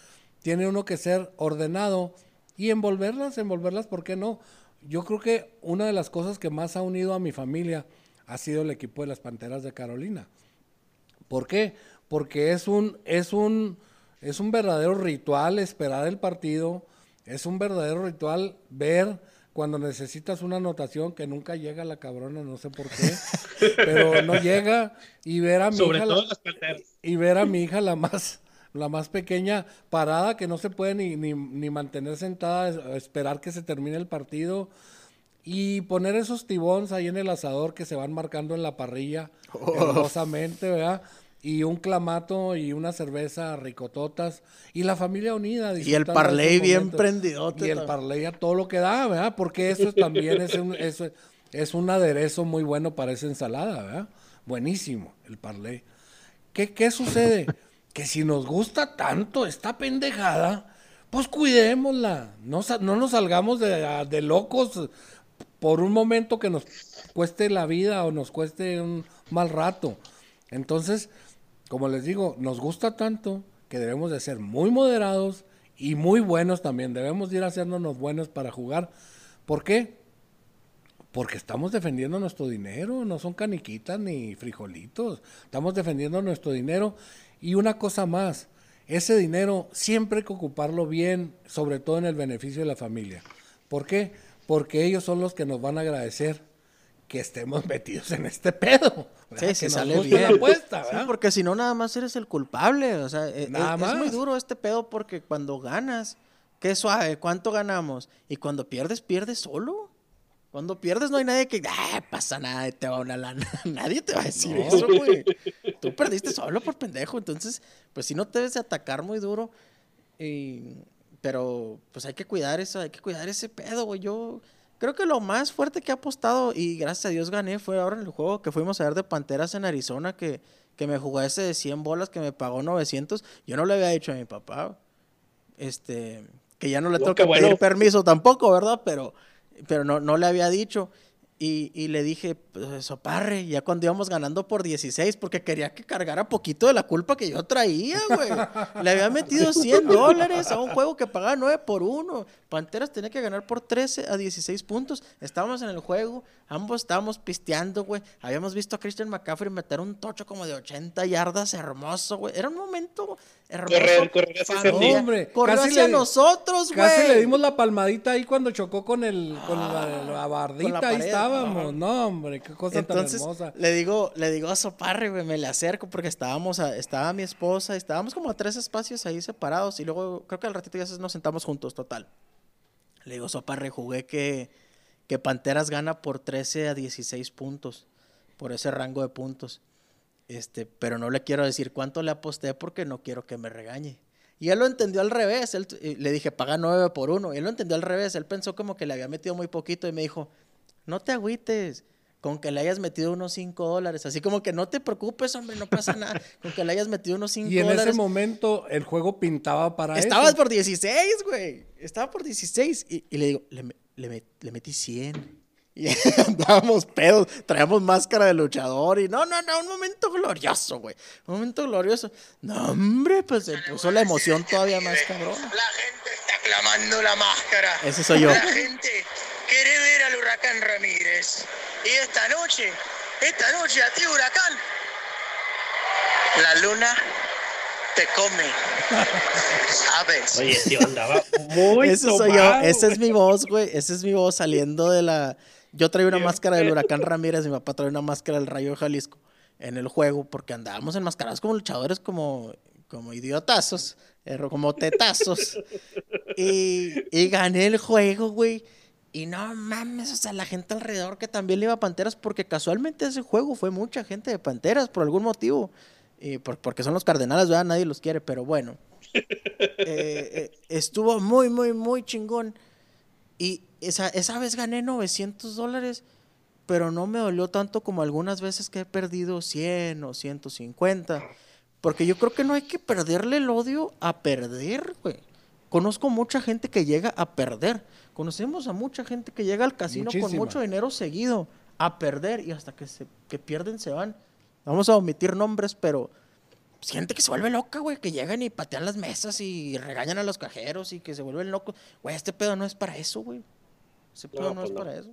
tiene uno que ser ordenado y envolverlas, envolverlas, ¿por qué no? Yo creo que una de las cosas que más ha unido a mi familia ha sido el equipo de las Panteras de Carolina. ¿Por qué? Porque es un, es un, es un verdadero ritual esperar el partido, es un verdadero ritual ver cuando necesitas una anotación que nunca llega la cabrona, no sé por qué, pero no llega y ver a mi Sobre hija la- todo y ver a mi hija la más la más pequeña parada que no se puede ni, ni, ni mantener sentada es- esperar que se termine el partido y poner esos tibones ahí en el asador que se van marcando en la parrilla hermosamente, ¿verdad? Y un clamato y una cerveza ricototas y la familia unida. Y el esos bien prendidote. Y el parlay a todo lo que da, ¿verdad? Porque eso es también es un, eso es un aderezo muy bueno para esa ensalada, ¿verdad? Buenísimo el parlay. ¿Qué, qué sucede? que si nos gusta tanto esta pendejada, pues cuidémosla. No, no nos salgamos de, de locos por un momento que nos cueste la vida o nos cueste un mal rato. Entonces, como les digo, nos gusta tanto que debemos de ser muy moderados y muy buenos también. Debemos de ir haciéndonos buenos para jugar. ¿Por qué? Porque estamos defendiendo nuestro dinero, no son caniquitas ni frijolitos. Estamos defendiendo nuestro dinero. Y una cosa más, ese dinero siempre hay que ocuparlo bien, sobre todo en el beneficio de la familia. ¿Por qué? Porque ellos son los que nos van a agradecer que estemos metidos en este pedo. ¿verdad? Sí, sí, que sale bien. la apuesta, Sí, ¿verdad? porque si no, nada más eres el culpable. O sea, e- e- es, muy duro este pedo porque cuando ganas, qué suave, ¿cuánto ganamos? Y cuando pierdes, pierdes solo. Cuando pierdes no hay nadie que, ah, pasa nada, te va una lana. nadie te va a decir No. eso, güey. Tú perdiste solo por pendejo. Entonces, pues si no te debes de atacar muy duro. Y- pero, pues hay que cuidar eso, hay que cuidar ese pedo, güey. Yo creo que lo más fuerte que he apostado, y gracias a Dios gané, fue ahora en el juego que fuimos a ver de Panteras en Arizona, que, que me jugó ese de 100 bolas que me pagó 900. Yo no le había dicho a mi papá, este, que ya no le No, que pedir bueno. permiso tampoco, ¿verdad? Pero, pero no, no le había dicho. Y, y le dije, pues, Soparre, ya cuando íbamos ganando por 16, porque quería que cargara poquito de la culpa que yo traía, güey. le había metido 100 dólares a un juego que pagaba 9 por 1. Panteras tenía que ganar por 13 a 16 puntos. Estábamos en el juego, ambos estábamos pisteando, güey. Habíamos visto a Christian McCaffrey meter un tocho como de 80 yardas, hermoso, güey. Era un momento hermoso. Correr, correr hacia ese día. Hombre, Corrió casi hacia le- nosotros, güey. Casi le dimos la palmadita ahí cuando chocó con el con la, la bardita, Con la ahí estábamos. No, hombre, qué cosa Entonces tan hermosa. le digo, le digo a Soparre, güey, me le acerco porque estábamos, a- estaba mi esposa, estábamos como a tres espacios ahí separados y luego creo que al ratito ya nos sentamos juntos, total. Le digo, Soparre, jugué que, que Panteras gana por 13 a 16 puntos, por ese rango de puntos. Este, pero no le quiero decir cuánto le aposté porque no quiero que me regañe. Y él lo entendió al revés. Él, y le dije, paga 9 por 1. Y él lo entendió al revés. Él pensó como que le había metido muy poquito y me dijo, no te agüites. Con que le hayas metido unos 5 dólares. Así como que no te preocupes, hombre, no pasa nada. Con que le hayas metido unos 5 Y en dólares. ese momento el juego pintaba para Estabas eso. por 16, güey. Estaba por 16. Y, y le digo, le, le me- le metí 100. Y andábamos pedos, traíamos máscara de luchador y no, no, no, un momento glorioso, güey. Un momento glorioso. No, hombre, pues se puso la emoción todavía más cabrón. La gente está clamando la máscara. Ese soy yo. La gente quiere ver al huracán Ramírez. Y esta noche, esta noche a ti, huracán, la luna te come. ¿Sabes? Oye, tío, andaba muy Ese soy yo, esa es mi voz, güey. Esa es mi voz saliendo de la. Yo traía una máscara del huracán Ramírez, mi papá traía una máscara del Rayo de Jalisco en el juego, porque andábamos enmascarados como luchadores, como, como idiotazos, como tetazos. Y, y gané el juego, güey. Y no mames, o sea, la gente alrededor que también le iba a Panteras, porque casualmente ese juego fue mucha gente de Panteras por algún motivo. Y por- porque son los Cardenales, ¿verdad? Nadie los quiere, pero bueno. Eh, eh, estuvo muy, muy, muy chingón. Y esa, esa vez gané 900 dólares, pero no me dolió tanto como algunas veces que he perdido 100 o 150. Porque yo creo que no hay que perderle el odio a perder, güey. Conozco mucha gente que llega a perder. Conocemos a mucha gente que llega al casino con mucho dinero seguido a perder y hasta que se que pierden se van. Vamos a omitir nombres, pero pues, gente que se vuelve loca, güey, que llegan y patean las mesas y regañan a los cajeros y que se vuelven locos. Güey, este pedo no es para eso, güey. Ese pedo no, pues es no. para eso.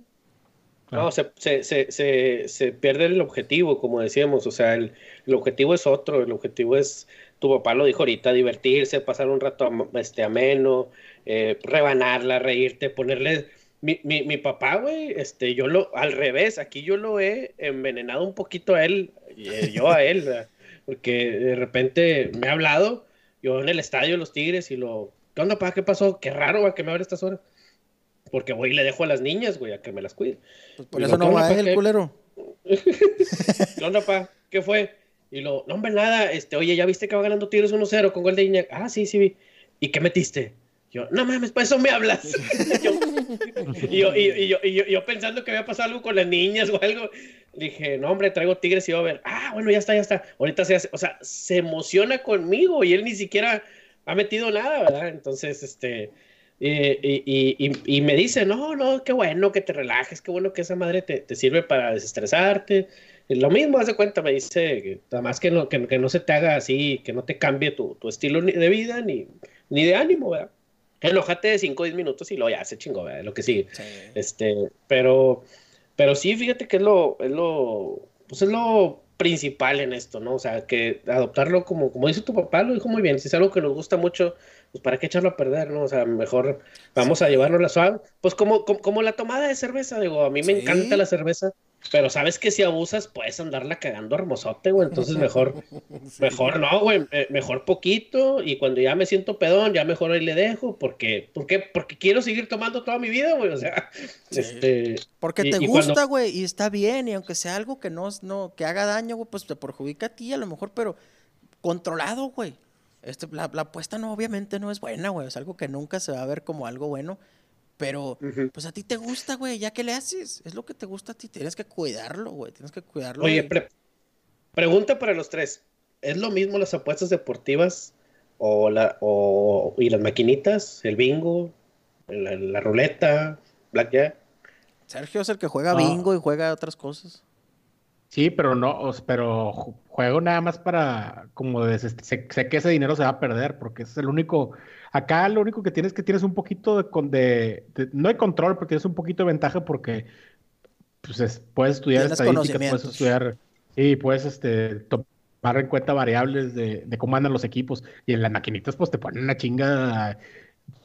No, se, se, se, se, se pierde el objetivo, como decíamos. O sea, el, el objetivo es otro. El objetivo es, tu papá lo dijo ahorita, divertirse, pasar un rato am- este, ameno, eh, rebanarla, reírte, ponerle. Mi, mi, mi papá, güey, este, yo lo, al revés, aquí yo lo he envenenado un poquito a él, y, eh, yo a él, ¿verdad? porque de repente me ha hablado, yo en el estadio de los Tigres, y lo, ¿qué onda, papá? ¿Qué pasó? Qué raro, güey, que me hable a estas horas. Porque voy y le dejo a las niñas, güey, a que me las cuiden. Pues por Y eso lo no va el ¿qué? culero. ¿Qué onda, pa? ¿Qué fue? Y lo, no, hombre, nada, este, oye, ¿ya viste que va ganando Tigres 1-0 con gol de Iñak? Ah, sí, sí vi. ¿Y qué metiste? Yo, no mames, para eso me hablas. yo, y, yo, y, yo, y yo, yo pensando que había pasado algo con las niñas o algo. Dije, no, hombre, traigo Tigres y va a ver. Ah, bueno, ya está, ya está. Ahorita se hace, o sea, se emociona conmigo y él ni siquiera ha metido nada, ¿verdad? Entonces, este, eh, y, y, me dice, no, no, qué bueno que te relajes, qué bueno que esa madre te, te sirve para desestresarte. Lo mismo, haz de cuenta, me dice, que nada más que no, que, que no se te haga así, que no te cambie tu, tu estilo de vida ni, ni de ánimo, ¿verdad? Enojate de 5 o 10 minutos y luego ya se chingó, ¿verdad? Lo que sigue. Este, pero, pero sí, fíjate que es lo, es lo, pues es lo principal en esto, ¿no? O sea, que adoptarlo como, como dice tu papá, lo dijo muy bien, si es algo que nos gusta mucho, pues para qué echarlo a perder, ¿no? O sea, mejor vamos a llevarnos la suave. Pues como, como, como la tomada de cerveza, digo, a mí me Sí. encanta la cerveza, pero sabes que si abusas puedes andarla cagando hermosote, güey, entonces mejor, mejor no, güey, eh, mejor poquito. Y cuando ya me siento pedón, ya mejor ahí le dejo, porque, ¿por qué? Porque quiero seguir tomando toda mi vida, güey, o sea, este... Porque y- te y gusta, güey, y está bien, y aunque sea algo que no, no que haga daño, güey, pues te perjudica a ti a lo mejor, pero controlado, güey. Este, la, la apuesta no, obviamente no es buena, güey, es algo que nunca se va a ver como algo bueno, pero pues a ti te gusta, güey, ya que le haces, es lo que te gusta a ti, tienes que cuidarlo, güey, tienes que cuidarlo. Oye, pre- pregunta para los tres. ¿Es lo mismo las apuestas deportivas o la, o, y las maquinitas, el bingo, la, la ruleta, blackjack? Sergio es el que juega No. bingo y juega otras cosas. Sí, pero no, pero ju- juego nada más para, como de, sé, sé que ese dinero se va a perder, porque es el único, acá lo único que tienes que tienes un poquito de, de, de- no hay control, pero tienes un poquito de ventaja porque pues es- puedes estudiar Tienes estadística, puedes estudiar, sí, puedes este, tomar en cuenta variables de, de cómo andan los equipos, y en las maquinitas pues te ponen una chinga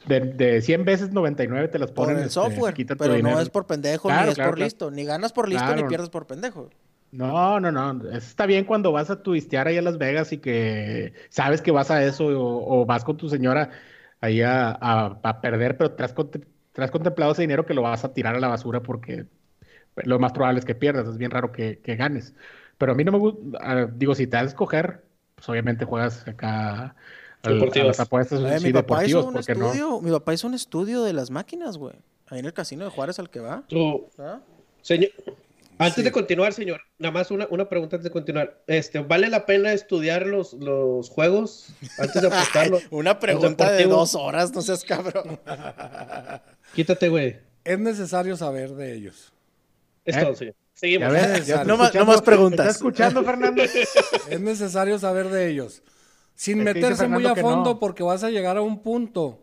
de, de 100 veces 99 te las Por ponen, el este, software. Pero no dinero. es por pendejo, Claro, ni es claro, por claro. listo. Ni ganas por listo, ni pierdes por pendejo. No, no, no. Está bien cuando vas a turistear ahí a Las Vegas y que sabes que vas a eso o, o vas con tu señora ahí a, a- a perder, pero te has, contem- te has contemplado ese dinero que lo vas a tirar a la basura porque lo más probable es que pierdas. Es bien raro que, que ganes. Pero a mí no me gusta. Digo, si te vas a escoger, pues obviamente juegas acá al- a Deportivas. las apuestas Oye, sí, mi papá hizo un no. estudio. Mi papá hizo un estudio de las máquinas, güey. Ahí en el casino de Juárez al que va. Tú, ¿Ah? señor, antes Sí. de continuar, señor, nada más una, una pregunta antes de continuar. Este, ¿vale la pena estudiar los, los juegos antes de apostarlos? Una pregunta de dos horas, no seas cabrón. Quítate, güey. Es necesario saber de ellos. Es ¿Eh? todo, señor. Seguimos. Ves, No más- no escuchando- más preguntas. ¿Estás escuchando, Fernando? Es necesario saber de ellos. Sin Es meterse muy a fondo no. porque vas a llegar a un punto.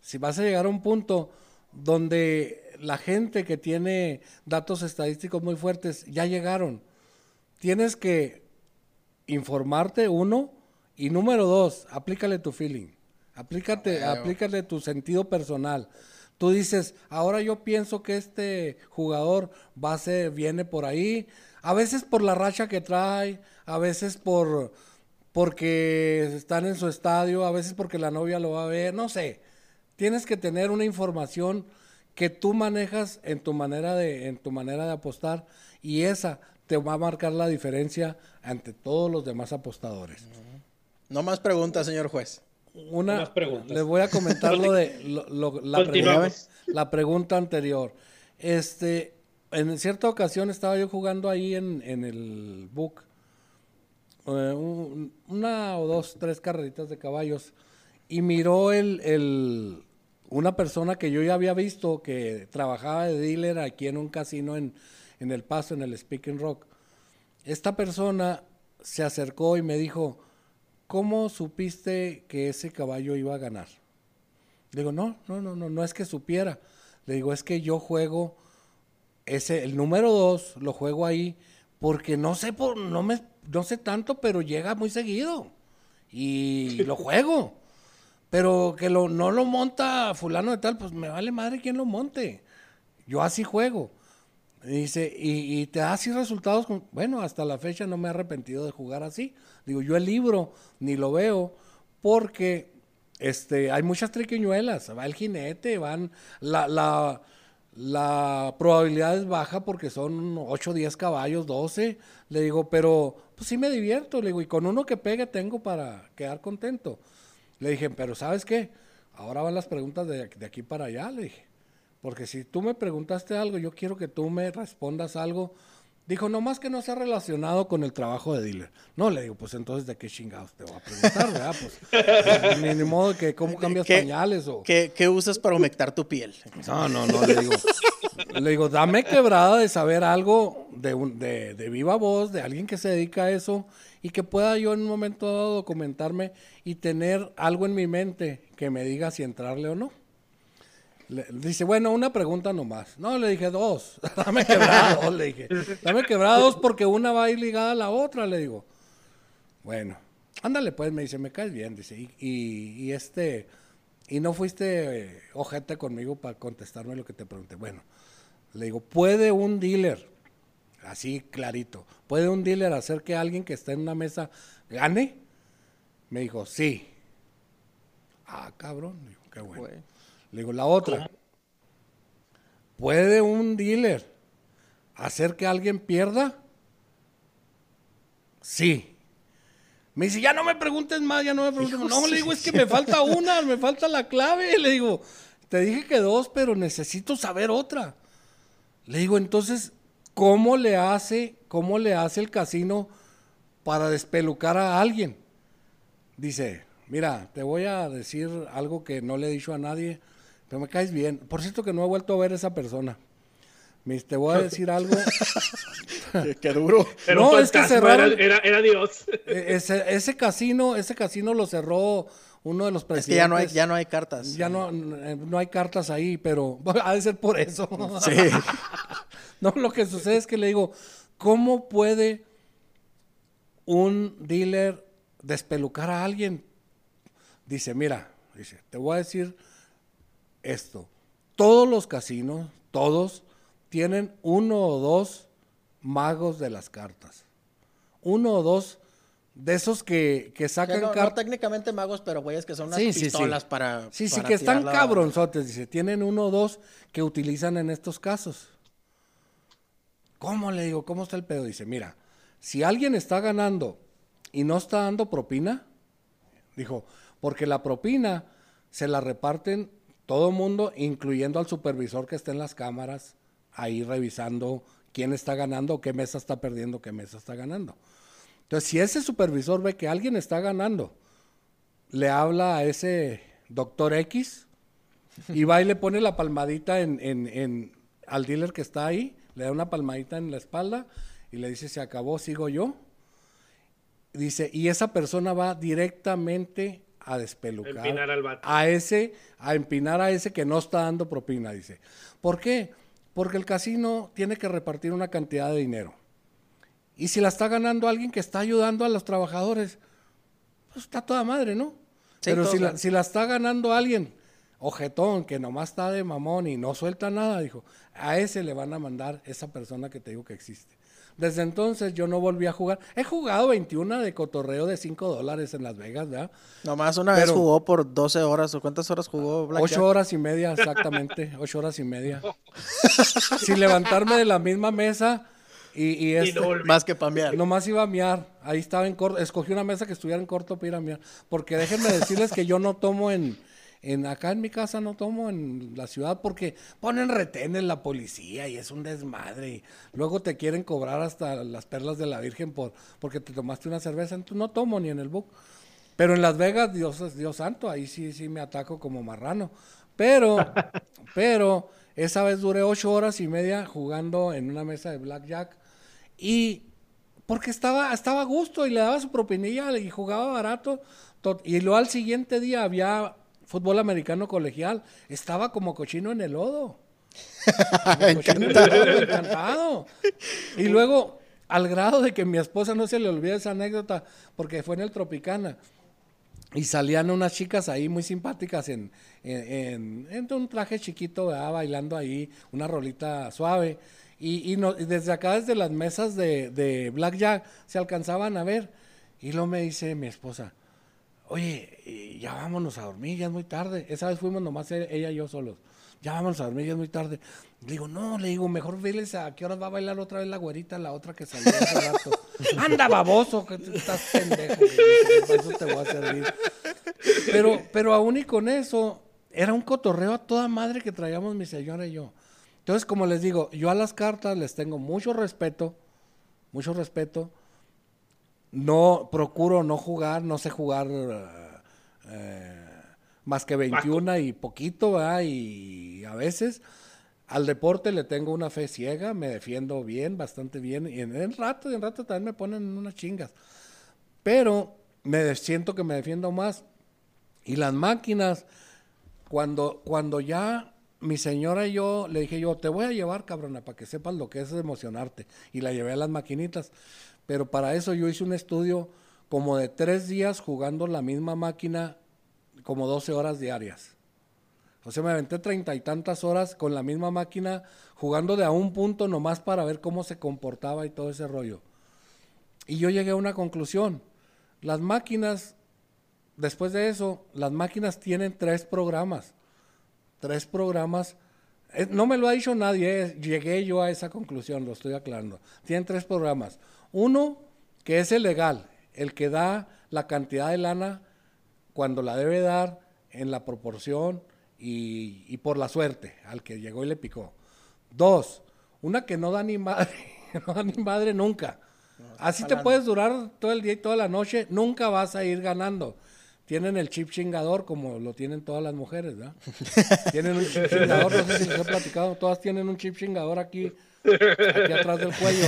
Si vas a llegar a un punto donde la gente que tiene datos estadísticos muy fuertes ya llegaron. Tienes que informarte, uno, y número dos, aplícale tu feeling. Aplícate, aplícale tu sentido personal. Tú dices, ahora yo pienso que este jugador va a ser, viene por ahí, a veces por la racha que trae, a veces por porque están en su estadio, a veces porque la novia lo va a ver, no sé. Tienes que tener una información que tú manejas en tu manera de, en tu manera de apostar, y esa te va a marcar la diferencia ante todos los demás apostadores. No más preguntas, señor juez. Una, más preguntas. les voy a comentar lo de lo- lo- la, pregunta, la pregunta anterior. Este, en cierta ocasión estaba yo jugando ahí en, en el book eh, un- una o dos, tres carreritas de caballos y miró el, el- una persona que yo ya había visto que trabajaba de dealer aquí en un casino en, en El Paso, en el Speaking Rock. Esta persona se acercó y me dijo, ¿cómo supiste que ese caballo iba a ganar? Le digo, no, no, no, no, no es que supiera. Le digo, es que yo juego ese, el número dos, lo juego ahí porque no sé por, no me, no sé tanto, pero llega muy seguido y lo juego. Pero que lo, no lo monta fulano de tal, pues me vale madre quién lo monte. Yo así juego. Y Dice, y, y te da así resultados. con- bueno, hasta la fecha no me he arrepentido de jugar así. Digo, yo el libro ni lo veo porque este, hay muchas triquiñuelas. Va el jinete, van. La, la, la probabilidad es baja porque son 8, 10 caballos, 12. Le digo, pero pues sí me divierto. Le digo, y con uno que pegue tengo para quedar contento. Le dije, pero ¿sabes qué? Ahora van las preguntas de, de aquí para allá, le dije. Porque si tú me preguntaste algo, yo quiero que tú me respondas algo. Dijo, nomás que no sea relacionado con el trabajo de dealer. No, le digo, pues entonces, ¿de qué chingados te voy a preguntar, verdad? Pues, ni, ni modo que cómo cambias ¿Qué- pañales o... ¿Qué, qué usas para humectar tu piel? No, no, no, le digo. Le digo, dame quebrada de saber algo de, un- de, de viva voz, de alguien que se dedica a eso y que pueda yo en un momento dado documentarme y tener algo en mi mente que me diga si entrarle o no. Le- dice, bueno, una pregunta nomás. No, le dije dos. Dame quebrada dos, le dije. Dame quebrada dos porque una va a ir ligada a la otra, le digo. Bueno, ándale pues, me dice, me caes bien, dice. Y, y- y este, y no fuiste eh, ojete conmigo para contestarme lo que te pregunté. Bueno, le digo, ¿puede un dealer, así clarito, ¿puede un dealer hacer que alguien que está en una mesa gane? Me dijo, sí. Ah, cabrón, le digo, qué bueno. Güey. Le digo, la otra. ¿Puede un dealer hacer que alguien pierda? Sí. Me dice, ya no me preguntes más, ya no me preguntes más. No, le digo, es que me falta una, me falta la clave. Le digo, te dije que dos, pero necesito saber otra. Le digo, entonces, ¿cómo le hace, cómo le hace el casino para despelucar a alguien? Dice, mira, te voy a decir algo que no le he dicho a nadie, pero me caes bien. Por cierto que no he vuelto a ver a esa persona. Me dice, te voy a decir algo. Qué, qué duro. Era No, es que cerraron- Era, era, era Dios. E- ese, ese casino, ese casino lo cerró uno de los Es presidentes. que ya no hay, ya no hay cartas. Ya no, eh, no hay cartas ahí, pero ha de ser por eso. Sí. No, lo que sucede es que le digo, ¿cómo puede un dealer despelucar a alguien? Dice, mira, dice, te voy a decir esto. Todos los casinos, todos, tienen uno o dos magos de las cartas. Uno o dos de esos que, que sacan no, no técnicamente magos, pero güeyes que son unas Sí, sí, sí. pistolas para. Sí, sí, para que están la- cabronzotes, dice. Tienen uno o dos que utilizan en estos casos. ¿Cómo le digo? ¿Cómo está el pedo? Dice, mira, si alguien está ganando y no está dando propina, dijo, porque la propina se la reparten todo mundo, incluyendo al supervisor que está en las cámaras, ahí revisando quién está ganando, qué mesa está perdiendo, qué mesa está ganando. Entonces, si ese supervisor ve que alguien está ganando, le habla a ese doctor X y va y le pone la palmadita en, en- en- al dealer que está ahí, le da una palmadita en la espalda y le dice, se acabó, sigo yo. Dice, y esa persona va directamente a despelucar Empinar al vato. a ese, a empinar a ese que no está dando propina, dice. ¿Por qué? Porque el casino tiene que repartir una cantidad de dinero. Y si la está ganando alguien que está ayudando a los trabajadores, pues está toda madre, ¿no? Sí, Pero si la, si la está ganando alguien, ojetón, que nomás está de mamón y no suelta nada, dijo, a ese le van a mandar esa persona que te digo que existe. Desde entonces yo no volví a jugar. He jugado 21 de cotorreo de 5 dólares en Las Vegas, ¿verdad? Nomás una vez Pero- jugó por 12 horas. ¿O cuántas horas jugó Blackjack? Ocho horas y media, exactamente. Ocho horas y media. Sin levantarme de la misma mesa y, y Y no. Más que pamear. nomás iba a miar. Ahí estaba en corto. Escogí una mesa que estuviera en corto para ir a miar. Porque déjenme decirles que yo no tomo en, en acá en mi casa, no tomo en la ciudad porque ponen retenes la policía y es un desmadre. Y luego te quieren cobrar hasta las perlas de la Virgen por porque te tomaste una cerveza. Entonces no tomo ni en el book. Pero en Las Vegas, Dios, Dios santo, ahí sí, sí me ataco como marrano. Pero, pero, esa vez duré ocho horas y media jugando en una mesa de blackjack. Y porque estaba, estaba a gusto y le daba su propinilla y jugaba barato. to- Y luego al siguiente día había fútbol americano colegial. Estaba como cochino en el lodo. Cochino en el lodo, encantado. Y luego, al grado de que mi esposa no se le olvida esa anécdota, porque fue en el Tropicana. Y salían unas chicas ahí muy simpáticas en, en, en- en un traje chiquito, bailando ahí, una rolita suave. Y, y desde acá, desde las mesas de, de Blackjack, se alcanzaban a ver. Y luego me dice mi esposa, oye, eh, ya vámonos a dormir, ya es muy tarde. Esa vez fuimos nomás e- ella y yo solos. Ya vámonos a dormir, ya es muy tarde. Le digo, no, le digo, mejor veles a qué horas va a bailar otra vez la güerita, la otra que salió hace rato. Anda, baboso, que estás pendejo. Para eso te voy a servir. Pero, pero aún y con eso, era un cotorreo a toda madre que traíamos mi señora y yo. Entonces, como les digo, yo a las cartas les tengo mucho respeto, mucho respeto. No, procuro no jugar, no sé jugar eh, eh, más que 21 y poquito, ¿verdad? Y a veces al deporte le tengo una fe ciega, me defiendo bien, bastante bien, y en, en rato, en rato también me ponen unas chingas. Pero me siento que me defiendo más. Y las máquinas, cuando, cuando ya mi señora y yo le dije yo, te voy a llevar, cabrona, para que sepas lo que es emocionarte. Y la llevé a las maquinitas. Pero para eso yo hice un estudio como de tres días jugando la misma máquina, como 12 horas diarias. O sea, me aventé treinta y tantas horas con la misma máquina, jugando de a un punto nomás para ver cómo se comportaba y todo ese rollo. Y yo llegué a una conclusión. Las máquinas, después de eso, las máquinas tienen tres programas. Tres programas. Eh, No me lo ha dicho nadie, eh, llegué yo a esa conclusión, lo estoy aclarando. Tienen tres programas. Uno, que es el legal, el que da la cantidad de lana cuando la debe dar en la proporción y, y por la suerte al que llegó y le picó. Dos, una que no da ni madre, no da ni madre nunca. Así te puedes durar todo el día y toda la noche, nunca vas a ir ganando. tienen el chip chingador como lo tienen todas las mujeres, ¿verdad? tienen un chip chingador, no sé si les he platicado, todas tienen un chip chingador aquí, aquí atrás del cuello.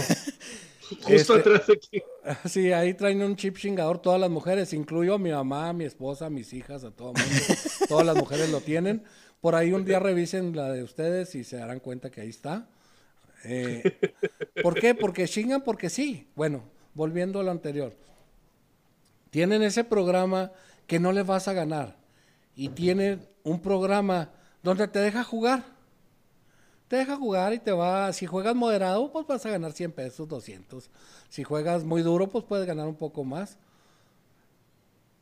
Justo Este- atrás de aquí. Sí, ahí traen un chip chingador todas las mujeres, incluyo a mi mamá, a mi esposa, a mis hijas, a todo el mundo. Todas las mujeres lo tienen. Por ahí un día revisen la de ustedes y se darán cuenta que ahí está. Eh, ¿Por qué? Porque chingan porque sí. Bueno, volviendo a lo anterior. Tienen ese programa que no les vas a ganar. Y tienen un programa donde te deja jugar. Te deja jugar y te va, si juegas moderado, pues vas a ganar 100 pesos, 200. Si juegas muy duro, pues puedes ganar un poco más.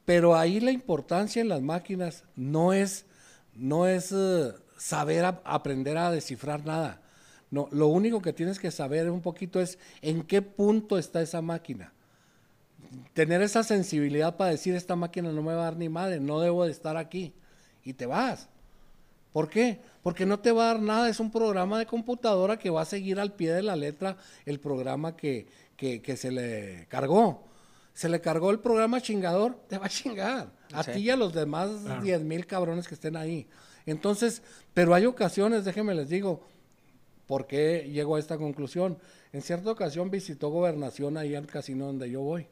Pero ahí la importancia en las máquinas no es, no es eh, saber aprender a descifrar nada. No, lo único que tienes que saber un poquito es en qué punto está esa máquina. Tener esa sensibilidad para decir esta máquina no me va a dar ni madre, no debo de estar aquí. Y te vas. ¿Por qué? Porque no te va a dar nada, es un programa de computadora que va a seguir al pie de la letra el programa que, que, que se le cargó. Se le cargó el programa chingador, te va a chingar. A Sí. ti y a los demás 10 mil cabrones que estén ahí. Entonces, pero hay ocasiones, déjenme les digo, ¿por qué llego a esta conclusión? En cierta ocasión visitó gobernación ahí al casino donde yo voy.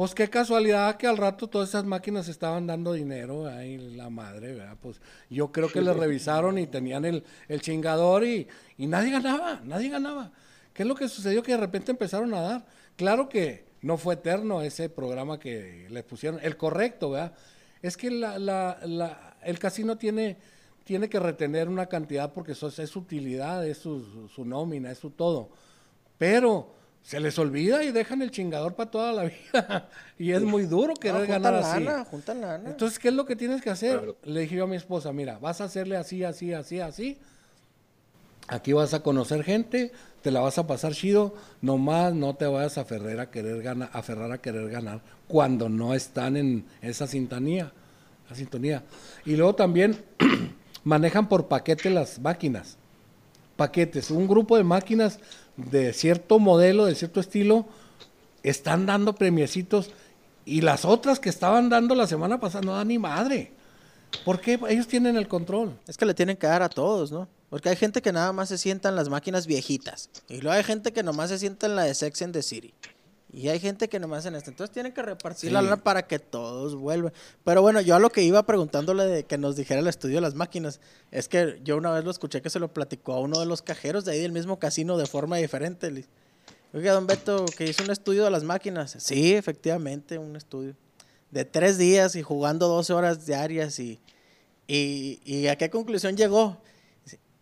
Pues qué casualidad que al rato todas esas máquinas estaban dando dinero, ay, la madre, ¿verdad? Pues yo creo que le revisaron y tenían el, el chingador y, y nadie ganaba, nadie ganaba. ¿Qué es lo que sucedió? Que de repente empezaron a dar. Claro que no fue eterno ese programa que le pusieron, el correcto, ¿verdad? Es que la, la, la- el casino tiene, tiene que retener una cantidad porque eso es su utilidad, es su nómina, es su todo. Pero se les olvida y dejan el chingador para toda la vida. y es muy duro No, querer juntan ganar así. lana, juntan lana. Entonces, ¿qué es lo que tienes que hacer? Claro. Le dije yo a mi esposa, mira, vas a hacerle así, así, así, así. Aquí vas a conocer gente, te la vas a pasar chido, nomás no te vayas a aferrar a querer ganar, aferrar a querer ganar cuando no están en esa sintonía, la sintonía. Y luego también manejan por paquete las máquinas. Paquetes, un grupo de máquinas de cierto modelo, de cierto estilo, están dando premiecitos y las otras que estaban dando la semana pasada no dan ni madre. ¿Por qué? Ellos tienen el control. Es que le tienen que dar a todos, ¿no? Porque hay gente que nada más se sienta en las máquinas viejitas. Y luego hay gente que nomás se sienta en la de Sex and the City. Y hay gente que nomás en esta. Entonces tienen que repartir Sí. la lana para que todos vuelvan. Pero bueno, yo a lo que iba preguntándole de que nos dijera el estudio de las máquinas, es que yo una vez lo escuché que se lo platicó a uno de los cajeros de ahí del mismo casino de forma diferente. Le Oiga, don Beto, que hizo un estudio de las máquinas. Sí, efectivamente, un estudio. De tres días y jugando 12 horas diarias y... ¿Y, y a qué conclusión llegó?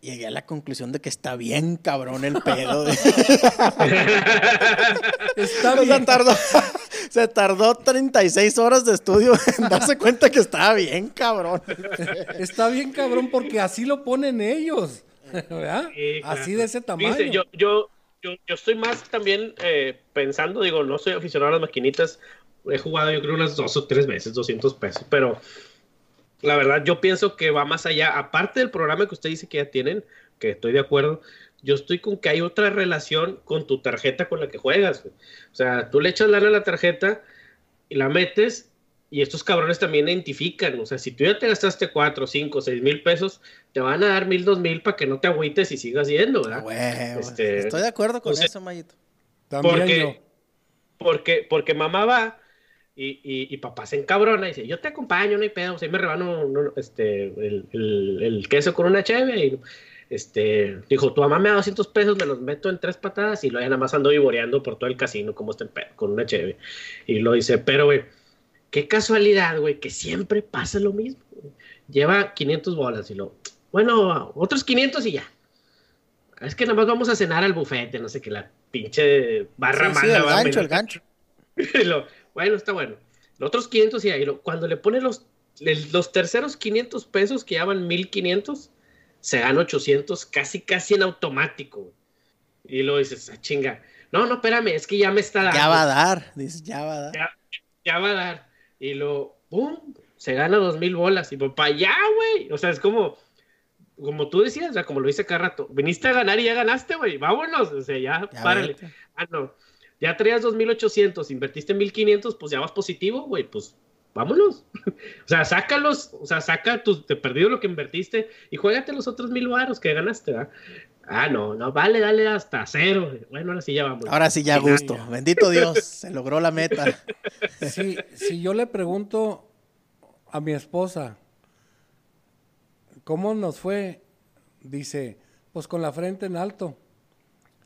Llegué a la conclusión de que está bien cabrón el pedo. Está O sea, bien. tardó, se tardó 36 horas de estudio en darse cuenta que estaba bien cabrón. Está bien cabrón porque así lo ponen ellos. ¿Verdad? Sí, claro. Así de ese tamaño. Yo, yo, yo estoy más también eh, pensando, digo, no soy aficionado a las maquinitas, he jugado yo creo unas dos o tres veces, 200 pesos, pero la verdad yo pienso que va más allá, aparte del programa que usted dice que ya tienen, que estoy de acuerdo, yo estoy con que hay otra relación con tu tarjeta con la que juegas. güey. O sea, tú le echas lana a la tarjeta y la metes y estos cabrones también identifican. O sea, si tú ya te gastaste 4, 5, 6 mil pesos, te van a dar mil, dos mil para que no te agüites y sigas yendo, ¿verdad? Huevo, Este, Estoy de acuerdo con eso, Mayito. También porque, yo. porque, porque mamá va y, y, y papá se encabrona y dice, yo te acompaño, no hay pedo, o sea, me rebano no, este, el, el- el queso con una cheve y este, dijo, tu mamá me da 200 pesos, me los meto en tres patadas y ya nada más ando vivoreando por todo el casino como está en pedo, con una cheve. Y lo dice, pero güey, qué casualidad, güey, que siempre pasa lo mismo. Lleva 500 bolas y lo, bueno, otros 500 y ya. Es que nada más vamos a cenar al bufete, no sé qué, la pinche barra Sí, sí, mala el va a gancho, el gancho. Y lo, bueno, está bueno. Los otros 500 y ahí, cuando le pone los, los terceros 500 pesos que llaman 1500, se gana 800 casi, casi en automático. Y luego dices, ah, chinga. No, no, espérame, es que ya me está dando. Ya va a dar. Dice, ya va a dar. Ya, ya va a dar. Y lo, ¡pum! Se gana dos mil bolas. Y papá, ya, güey. O sea, es como, como tú decías, o sea, como lo hice cada rato. Viniste a ganar y ya ganaste, güey. Vámonos. O sea, ya, Ya párale. vete. Ah, no. Ya traías 2.800, invertiste 1.500, pues ya vas positivo, güey. Pues vámonos. o sea, sácalos, o sea, saca tus, te perdido lo que invertiste y juégate los otros mil baros que ganaste, ¿verdad? Ah, no, no, vale, dale hasta cero. Bueno, ahora sí ya vamos. Ahora sí ya gusto. Bendito Dios, se logró la meta. Si, si yo le pregunto a mi esposa, ¿cómo nos fue? Dice, pues con la frente en alto.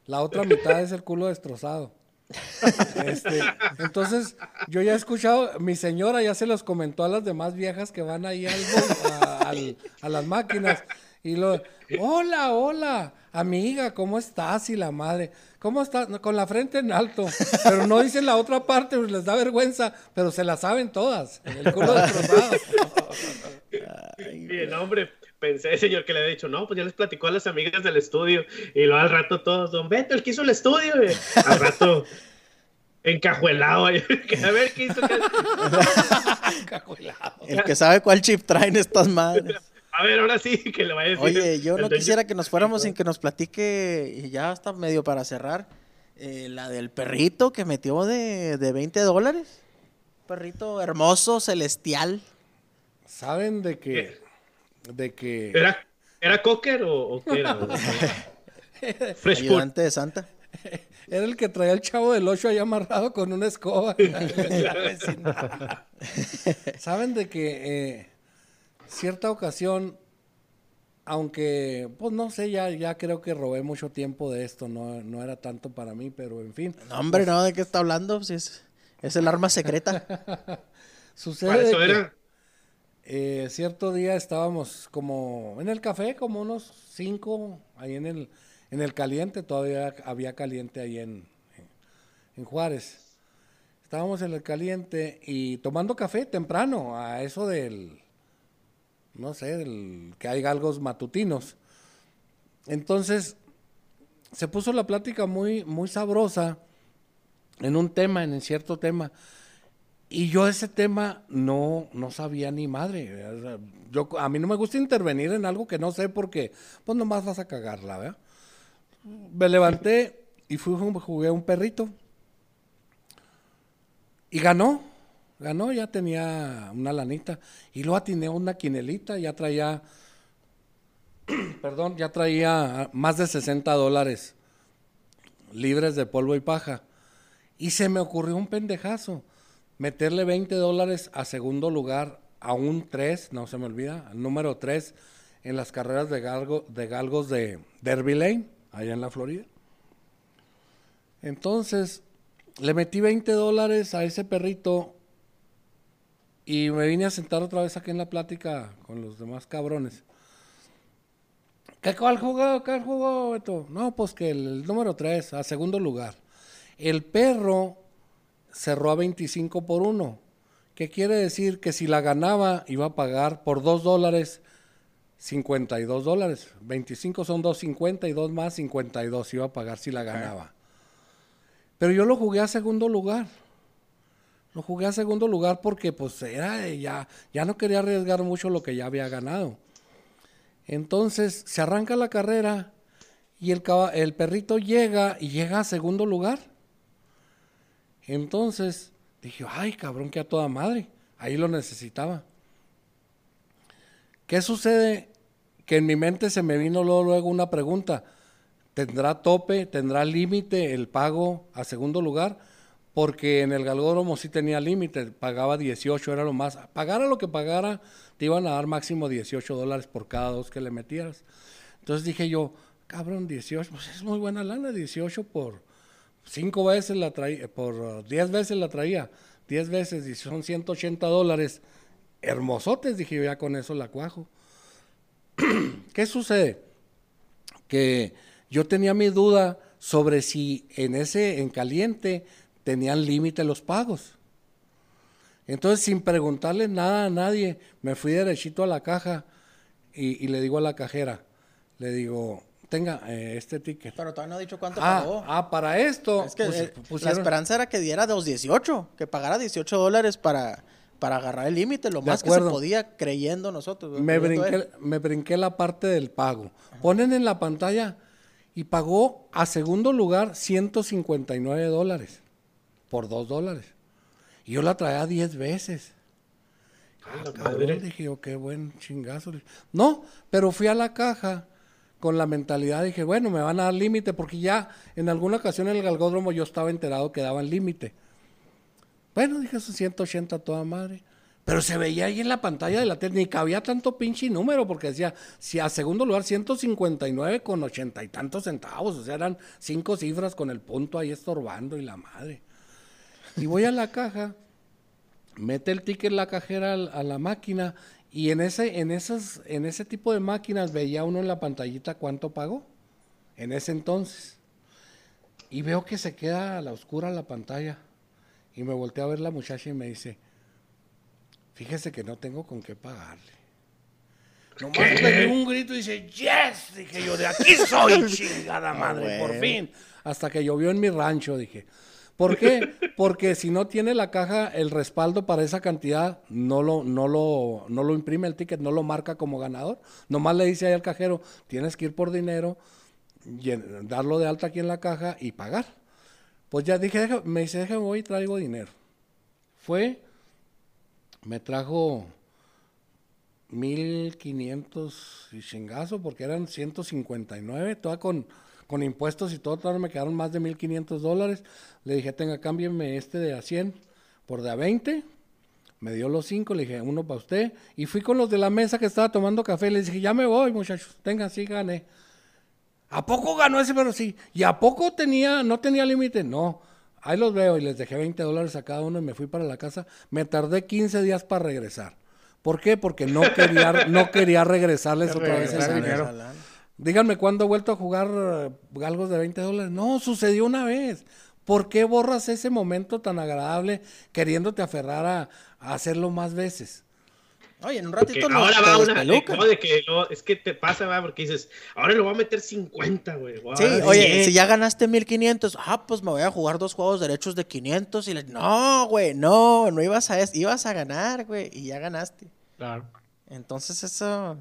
La otra mitad es el culo destrozado. Este, entonces, yo ya he escuchado, mi señora ya se los comentó a las demás viejas que van ahí al, a, al- a las máquinas. Y lo, hola, hola, amiga, ¿cómo estás? Y la madre, ¿cómo estás? Con la frente en alto. Pero no dicen la otra parte, pues les da vergüenza, pero se la saben todas. El culo destrozado. Y no, hombre, pensé, señor, que le había dicho, no, pues ya les platicó a las amigas del estudio. Y luego al rato todos, don Beto, el que hizo el estudio. y al rato, encajuelado. a ver qué hizo. qué- El que sabe cuál chip traen estas madres. A ver, ahora sí, que le vaya a decir. Oye, yo no quisiera que nos fuéramos sin que nos platique, y ya está medio para cerrar, eh, la del perrito que metió de, de 20 dólares. Perrito hermoso, celestial. ¿Saben de que, de que ¿Era, ¿Era cocker o, o qué era? Fresh. Ayudante de Santa. era el que traía el chavo del 8 ahí amarrado con una escoba? ¿Saben de que eh, cierta ocasión, aunque, pues no sé, ya, ya creo que robé mucho tiempo de esto, no, no era tanto para mí, pero en fin. No, hombre, no, ¿de qué está hablando? Si es, es el arma secreta. Sucede Para eso que, era. Eh, cierto día estábamos como en el café, como unos cinco, ahí en el, en el caliente, todavía había caliente ahí en, en Juárez. Estábamos en el caliente y tomando café temprano, a eso del, no sé, del que hay galgos matutinos. Entonces, se puso la plática muy, muy sabrosa en un tema, en cierto tema. Y yo ese tema no, no sabía ni madre. Yo, a mí no me gusta intervenir en algo que no sé porque, pues nomás vas a cagarla, ¿verdad? Me levanté y fui, jugué un perrito. Y ganó, ganó, ya tenía una lanita. Y luego atiné una quinelita, ya traía, perdón, ya traía más de 60 dólares libres de polvo y paja. Y se me ocurrió un pendejazo, meterle 20 dólares a segundo lugar, a un 3, no se me olvida, número 3 en las carreras de, galgo, de galgos de Derby Lane, allá en la Florida. Entonces, le metí 20 dólares a ese perrito y me vine a sentar otra vez aquí en la plática con los demás cabrones. ¿Qué cuál jugó? ¿Cuál jugó, Beto? No, pues que el, el número 3, a segundo lugar. El perro cerró a 25 por 1. ¿Qué quiere decir? Que si la ganaba iba a pagar por 2 dólares 52 dólares. 25 son 2.50 y 2 más 52 iba a pagar si la ganaba. Pero yo lo jugué a segundo lugar. Lo jugué a segundo lugar porque pues era ya, ya no quería arriesgar mucho lo que ya había ganado. Entonces se arranca la carrera y el, el perrito llega y llega a segundo lugar. Entonces dije, ay cabrón, que a toda madre. Ahí lo necesitaba. ¿Qué sucede? Que en mi mente se me vino luego, luego una pregunta. ¿Tendrá tope, tendrá límite el pago a segundo lugar? Porque en el galgódromo sí tenía límite, pagaba 18, era lo más. Pagara lo que pagara, te iban a dar máximo 18 dólares por cada dos que le metieras. Entonces dije yo, cabrón, 18, pues es muy buena lana, 18 por cinco veces la traía, por uh, 10 veces la traía, 10 veces y son 180 dólares. Hermosotes, dije yo, ya con eso la cuajo. ¿Qué sucede? Que yo tenía mi duda sobre si en ese, en caliente, tenían límite los pagos. Entonces, sin preguntarle nada a nadie, me fui derechito a la caja y le digo a la cajera, le digo, tenga eh, este ticket. Pero todavía no ha dicho cuánto Ah, pagó. ah, para esto. es que pues, eh, la pusieron- esperanza era que diera los 18, que pagara 18 dólares para, para agarrar el límite, lo De más que se podía creyendo nosotros. me, brinqué, me brinqué la parte del pago. Ponen en la pantalla y pagó a segundo lugar 159 dólares por 2 dólares. Y yo la traía 10 veces. Ah, cabrón, dije yo, qué buen chingazo. No, pero fui a la caja con la mentalidad, dije, bueno, me van a dar límite, porque ya en alguna ocasión en el galgódromo yo estaba enterado que daban límite. Bueno, dije, eso 180 toda madre. Pero se veía ahí en la pantalla de la tele, ni cabía tanto pinche número, porque decía, si a segundo lugar 159 con ochenta y tantos centavos, o sea, eran cinco cifras con el punto ahí estorbando y la madre. Y voy a la caja, mete el ticket la cajera a la máquina y en ese, en, esas, en ese tipo de máquinas veía uno en la pantallita cuánto pagó en ese entonces. Y veo que se queda a la oscura la pantalla. Y me volteé a ver la muchacha y me dice, fíjese que no tengo con qué pagarle. Nomás pegué un grito y dice, yes, dije yo, de aquí soy, chingada madre, por fin. Hasta que llovió en mi rancho, dije. ¿Por qué? Porque si no tiene la caja el respaldo para esa cantidad, no lo, no lo, no lo imprime el ticket, no lo marca como ganador. Nomás le dice ahí al cajero, tienes que ir por dinero, darlo de alta aquí en la caja y pagar. Pues ya dije, me dice, déjame voy y traigo dinero. Fue, me trajo 1500 y chingazo, porque eran 159, toda con, con impuestos y todo, todavía me quedaron más de 1500 dólares. Le dije, tenga, cámbienme este de a 100 por de a 20. Me dio los 5, le dije, uno para usted. Y fui con los de la mesa que estaba tomando café. Le dije, ya me voy, muchachos. Tenga, sí, gane. ¿A poco ganó ese? Pero sí. ¿Y a poco tenía, no tenía límite? No. Ahí los veo y les dejé 20 dólares a cada uno y me fui para la casa. Me tardé 15 días para regresar. ¿Por qué? Porque no quería, no quería regresarles otra vez ese dinero. Díganme cuándo he vuelto a jugar eh, algo de 20 dólares. No, sucedió una vez. ¿Por qué borras ese momento tan agradable queriéndote aferrar a, hacerlo más veces? Oye, en un ratito no. Ahora va una. de que es que te pasa, va, porque dices, ahora le voy a meter 50, güey. Sí, oye, si ya ganaste 1500, ah, pues me voy a jugar dos juegos derechos de 500 y le. No, güey, no, no ibas a, ibas a ganar, güey, y ya ganaste. Claro. Entonces, eso.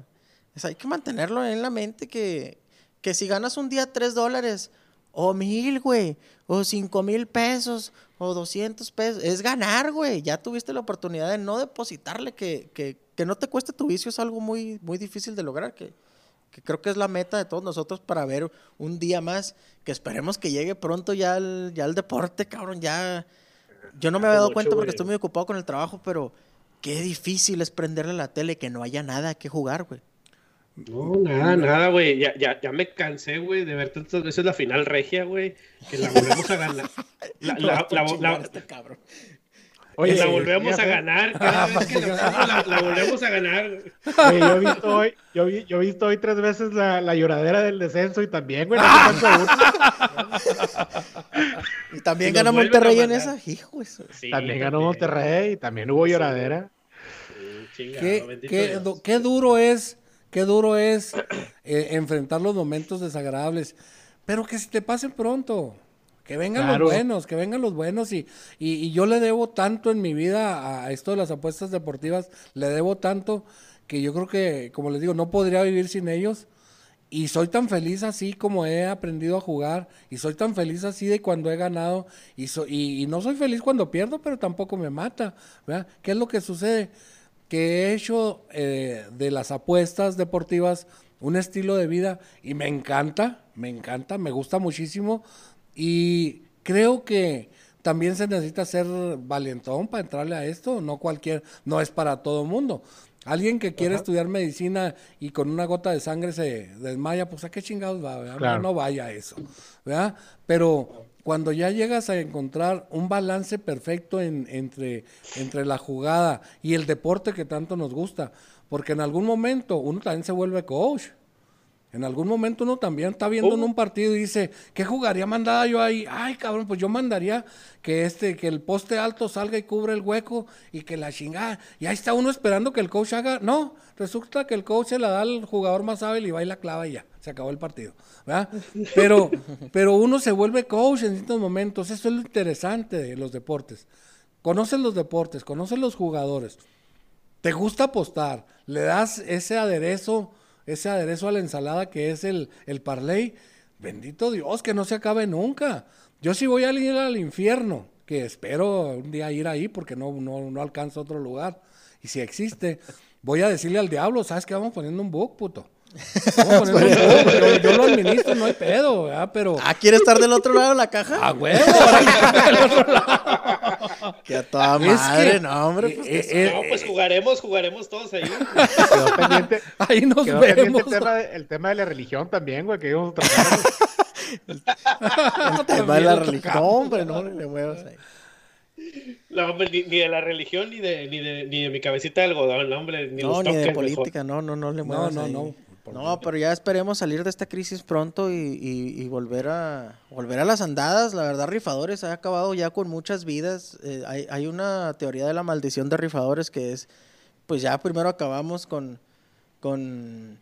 Eso hay que mantenerlo en la mente que, que si ganas un día 3 dólares o mil, güey, o cinco mil pesos, o 200 pesos. Es ganar, güey. Ya tuviste la oportunidad de no depositarle, que, que, que, no te cueste tu vicio. Es algo muy, muy difícil de lograr, que, que creo que es la meta de todos nosotros para ver un día más, que esperemos que llegue pronto ya el, ya el deporte, cabrón. Ya, yo no me había dado cuenta porque estoy muy ocupado con el trabajo, pero qué difícil es prenderle la tele que no haya nada que jugar, güey. No, nada, nada, güey. Ya, ya, ya me cansé, güey, de ver tantas veces la final regia, güey. Que la volvemos a ganar. La, la, la, este Oye, la volvemos a ganar. Cada vez que la, la, volvemos a ganar. Oye, yo he visto hoy, yo, vi, yo he visto hoy tres veces la, la lloradera del descenso y también, güey. y también ganó Monterrey en esa, hijo. Eso. Sí, también ganó Monterrey y también hubo lloradera. Sí, chingado, ¿Qué, qué, qué duro es Qué duro es eh, enfrentar los momentos desagradables. Pero que si te pasen pronto. Que vengan los buenos, que vengan los buenos. Y, y, yo le debo tanto en mi vida a esto de las apuestas deportivas. Le debo tanto que yo creo que, como les digo, no podría vivir sin ellos. Y soy tan feliz así como he aprendido a jugar. Y soy tan feliz así de cuando he ganado. Y, y, no soy feliz cuando pierdo, pero tampoco me mata. ¿Qué es lo que sucede? Que he hecho eh, de las apuestas deportivas un estilo de vida y me encanta, me encanta, me gusta muchísimo y creo que también se necesita ser valientón para entrarle a esto, no cualquier, no es para todo mundo. Alguien que quiere estudiar medicina y con una gota de sangre se desmaya, pues a qué chingados va, no, vaya eso, ¿verdad? Pero cuando ya llegas a encontrar un balance perfecto entre, entre la jugada y el deporte que tanto nos gusta, porque en algún momento uno también se vuelve coach. En algún momento uno también está viendo en un partido y dice, ¿qué jugaría mandada yo ahí? Ay, cabrón, pues yo mandaría que este, que el poste alto salga y cubra el hueco y que la chingada. Y ahí está uno esperando que el coach haga. No, resulta que el coach se la da al jugador más hábil y va y la clava y ya, se acabó el partido. ¿verdad? Pero, pero uno se vuelve coach en estos momentos. Eso es lo interesante de los deportes. Conoces los deportes, conoces los jugadores. Te gusta apostar, le das ese aderezo ese aderezo a la ensalada que es el, el parlay, bendito Dios, que no se acabe nunca. Yo sí voy a ir al infierno, que espero un día ir ahí porque no, no, no alcanzo otro lugar. y si existe, voy a decirle al diablo, ¿sabes qué? Vamos poniendo un book, puto. Vamos book. Yo, yo lo administro, no hay pedo, ¿verdad? Pero... Ah, ¿quiere estar del otro lado de la caja? ¡A huevo! ahora que está del otro lado. Que a toda Es madre, que- no, hombre. Pues, Eh, que- eh, No, pues jugaremos, jugaremos todos ahí. Quedó pendiente, Ahí nos quedó pendiente vemos. el, tema de, el tema de la religión también, güey, que íbamos a tratar. el tema de la religión, hombre, no le muevas ahí. No, hombre, ni, ni de la religión, ni de, ni de, ni de mi cabecita de algodón, no, hombre, ni No, los ni de toques, mejor. política, no, no, no le No, muevas no, ahí. no. Por No, pero ya esperemos salir de esta crisis pronto y, y- y volver a volver a las andadas. La verdad, Rifadores ha acabado ya con muchas vidas. Eh, hay, hay una teoría de la maldición de Rifadores que es, pues ya primero acabamos con, con,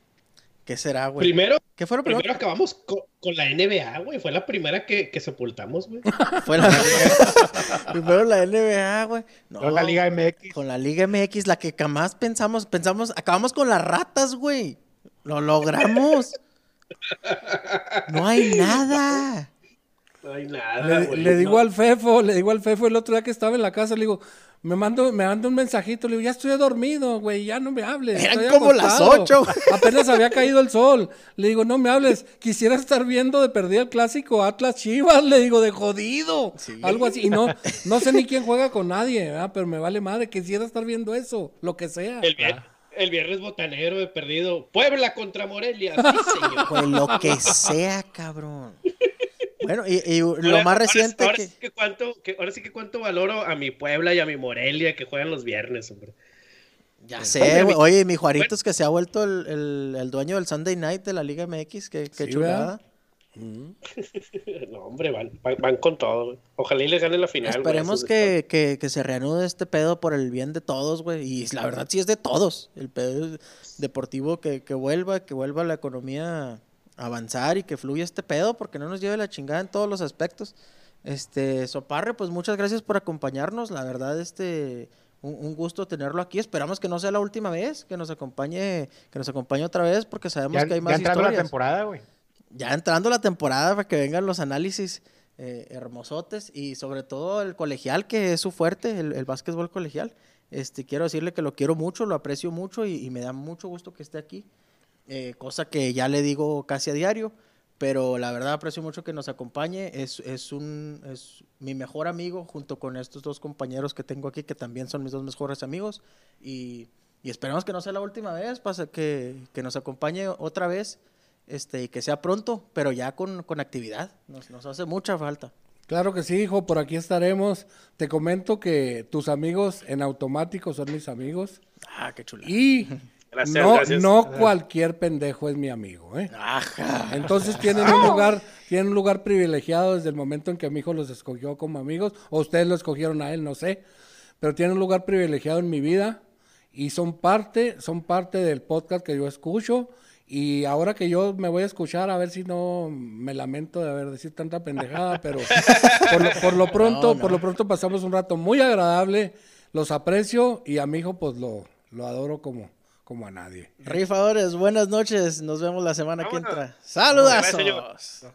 ¿qué será, güey? Primero, ¿Qué fue lo primero? primero acabamos con, con la NBA, güey. Fue la primera que, que sepultamos, güey. Fue la primero la NBA, güey. No, Luego la Liga MX. Con la Liga MX, la que jamás pensamos, pensamos, acabamos con las ratas, güey. Lo logramos. No hay nada. No hay nada, Le, güey, le digo no. al Fefo, le digo al Fefo el otro día que estaba en la casa, le digo, me mando, me manda un mensajito, le digo, ya estoy dormido, güey, ya no me hables. Eran estoy como las acostado". ocho. Apenas había caído el sol. Le digo, no me hables, quisiera estar viendo de perdida el clásico Atlas Chivas, le digo, de jodido. Algo así. Y no, no sé ni quién juega con nadie, ¿verdad? pero me vale madre, quisiera estar viendo eso, lo que sea. El, vier- el viernes botanero he perdido. Puebla contra Morelia. Sí, señor. Pues lo que sea, cabrón. Bueno, y, y lo Ahora- más reciente ahora, que... sí que cuánto, que, ahora sí que cuánto valoro a mi Puebla y a mi Morelia que juegan los viernes, hombre. Ya sé, güey. Oye, mi Juaritos que se ha vuelto el, el- el dueño del Sunday Night de la Liga MX. Qué, qué Sí, chulada. No, hombre, van, van, van con todo, güey. Ojalá y les gane la final. güey, Esperemos que, que, que se reanude este pedo por el bien de todos, güey. Y la verdad sí es de todos. El pedo deportivo que, que vuelva, que vuelva la economía a avanzar y que fluya este pedo porque no nos lleve la chingada en todos los aspectos. Este, Soparre, pues muchas gracias por acompañarnos. La verdad, este, un, un gusto tenerlo aquí. Esperamos que no sea la última vez, que nos acompañe, que nos acompañe otra vez porque sabemos Ya, que hay ya más entrando la historias temporada, güey. Ya entrando la temporada para que vengan los análisis eh, hermosotes y sobre todo el colegial que es su fuerte, el, el básquetbol colegial. Este, quiero decirle que lo quiero mucho, lo aprecio mucho y, y me da mucho gusto que esté aquí, eh, cosa que ya le digo casi a diario, pero la verdad aprecio mucho que nos acompañe, es, es, un, es mi mejor amigo junto con estos dos compañeros que tengo aquí que también son mis dos mejores amigos y, y esperamos que no sea la última vez, pasa que, que nos acompañe otra vez este, y que sea pronto, pero ya con, con actividad. Nos, nos hace mucha falta. Claro que sí, hijo, por aquí estaremos. Te comento que tus amigos en automático son mis amigos. Ah, qué chula. Y Gracias, no, gracias. no cualquier pendejo es mi amigo, ¿eh? Entonces tienen un lugar, tienen un lugar privilegiado desde el momento en que mi hijo los escogió como amigos, o ustedes lo escogieron a él, no sé, pero tienen un lugar privilegiado en mi vida y son parte, son parte del podcast que yo escucho. Y ahora que yo me voy a escuchar, a ver si no me lamento de haber decir tanta pendejada, pero por lo, por lo pronto, por lo pronto pasamos un rato muy agradable, los aprecio y a mi hijo pues lo, lo adoro como, como a nadie. Rifadores, buenas noches. Nos vemos la semana que entra. ¡Saludazos! Gracias,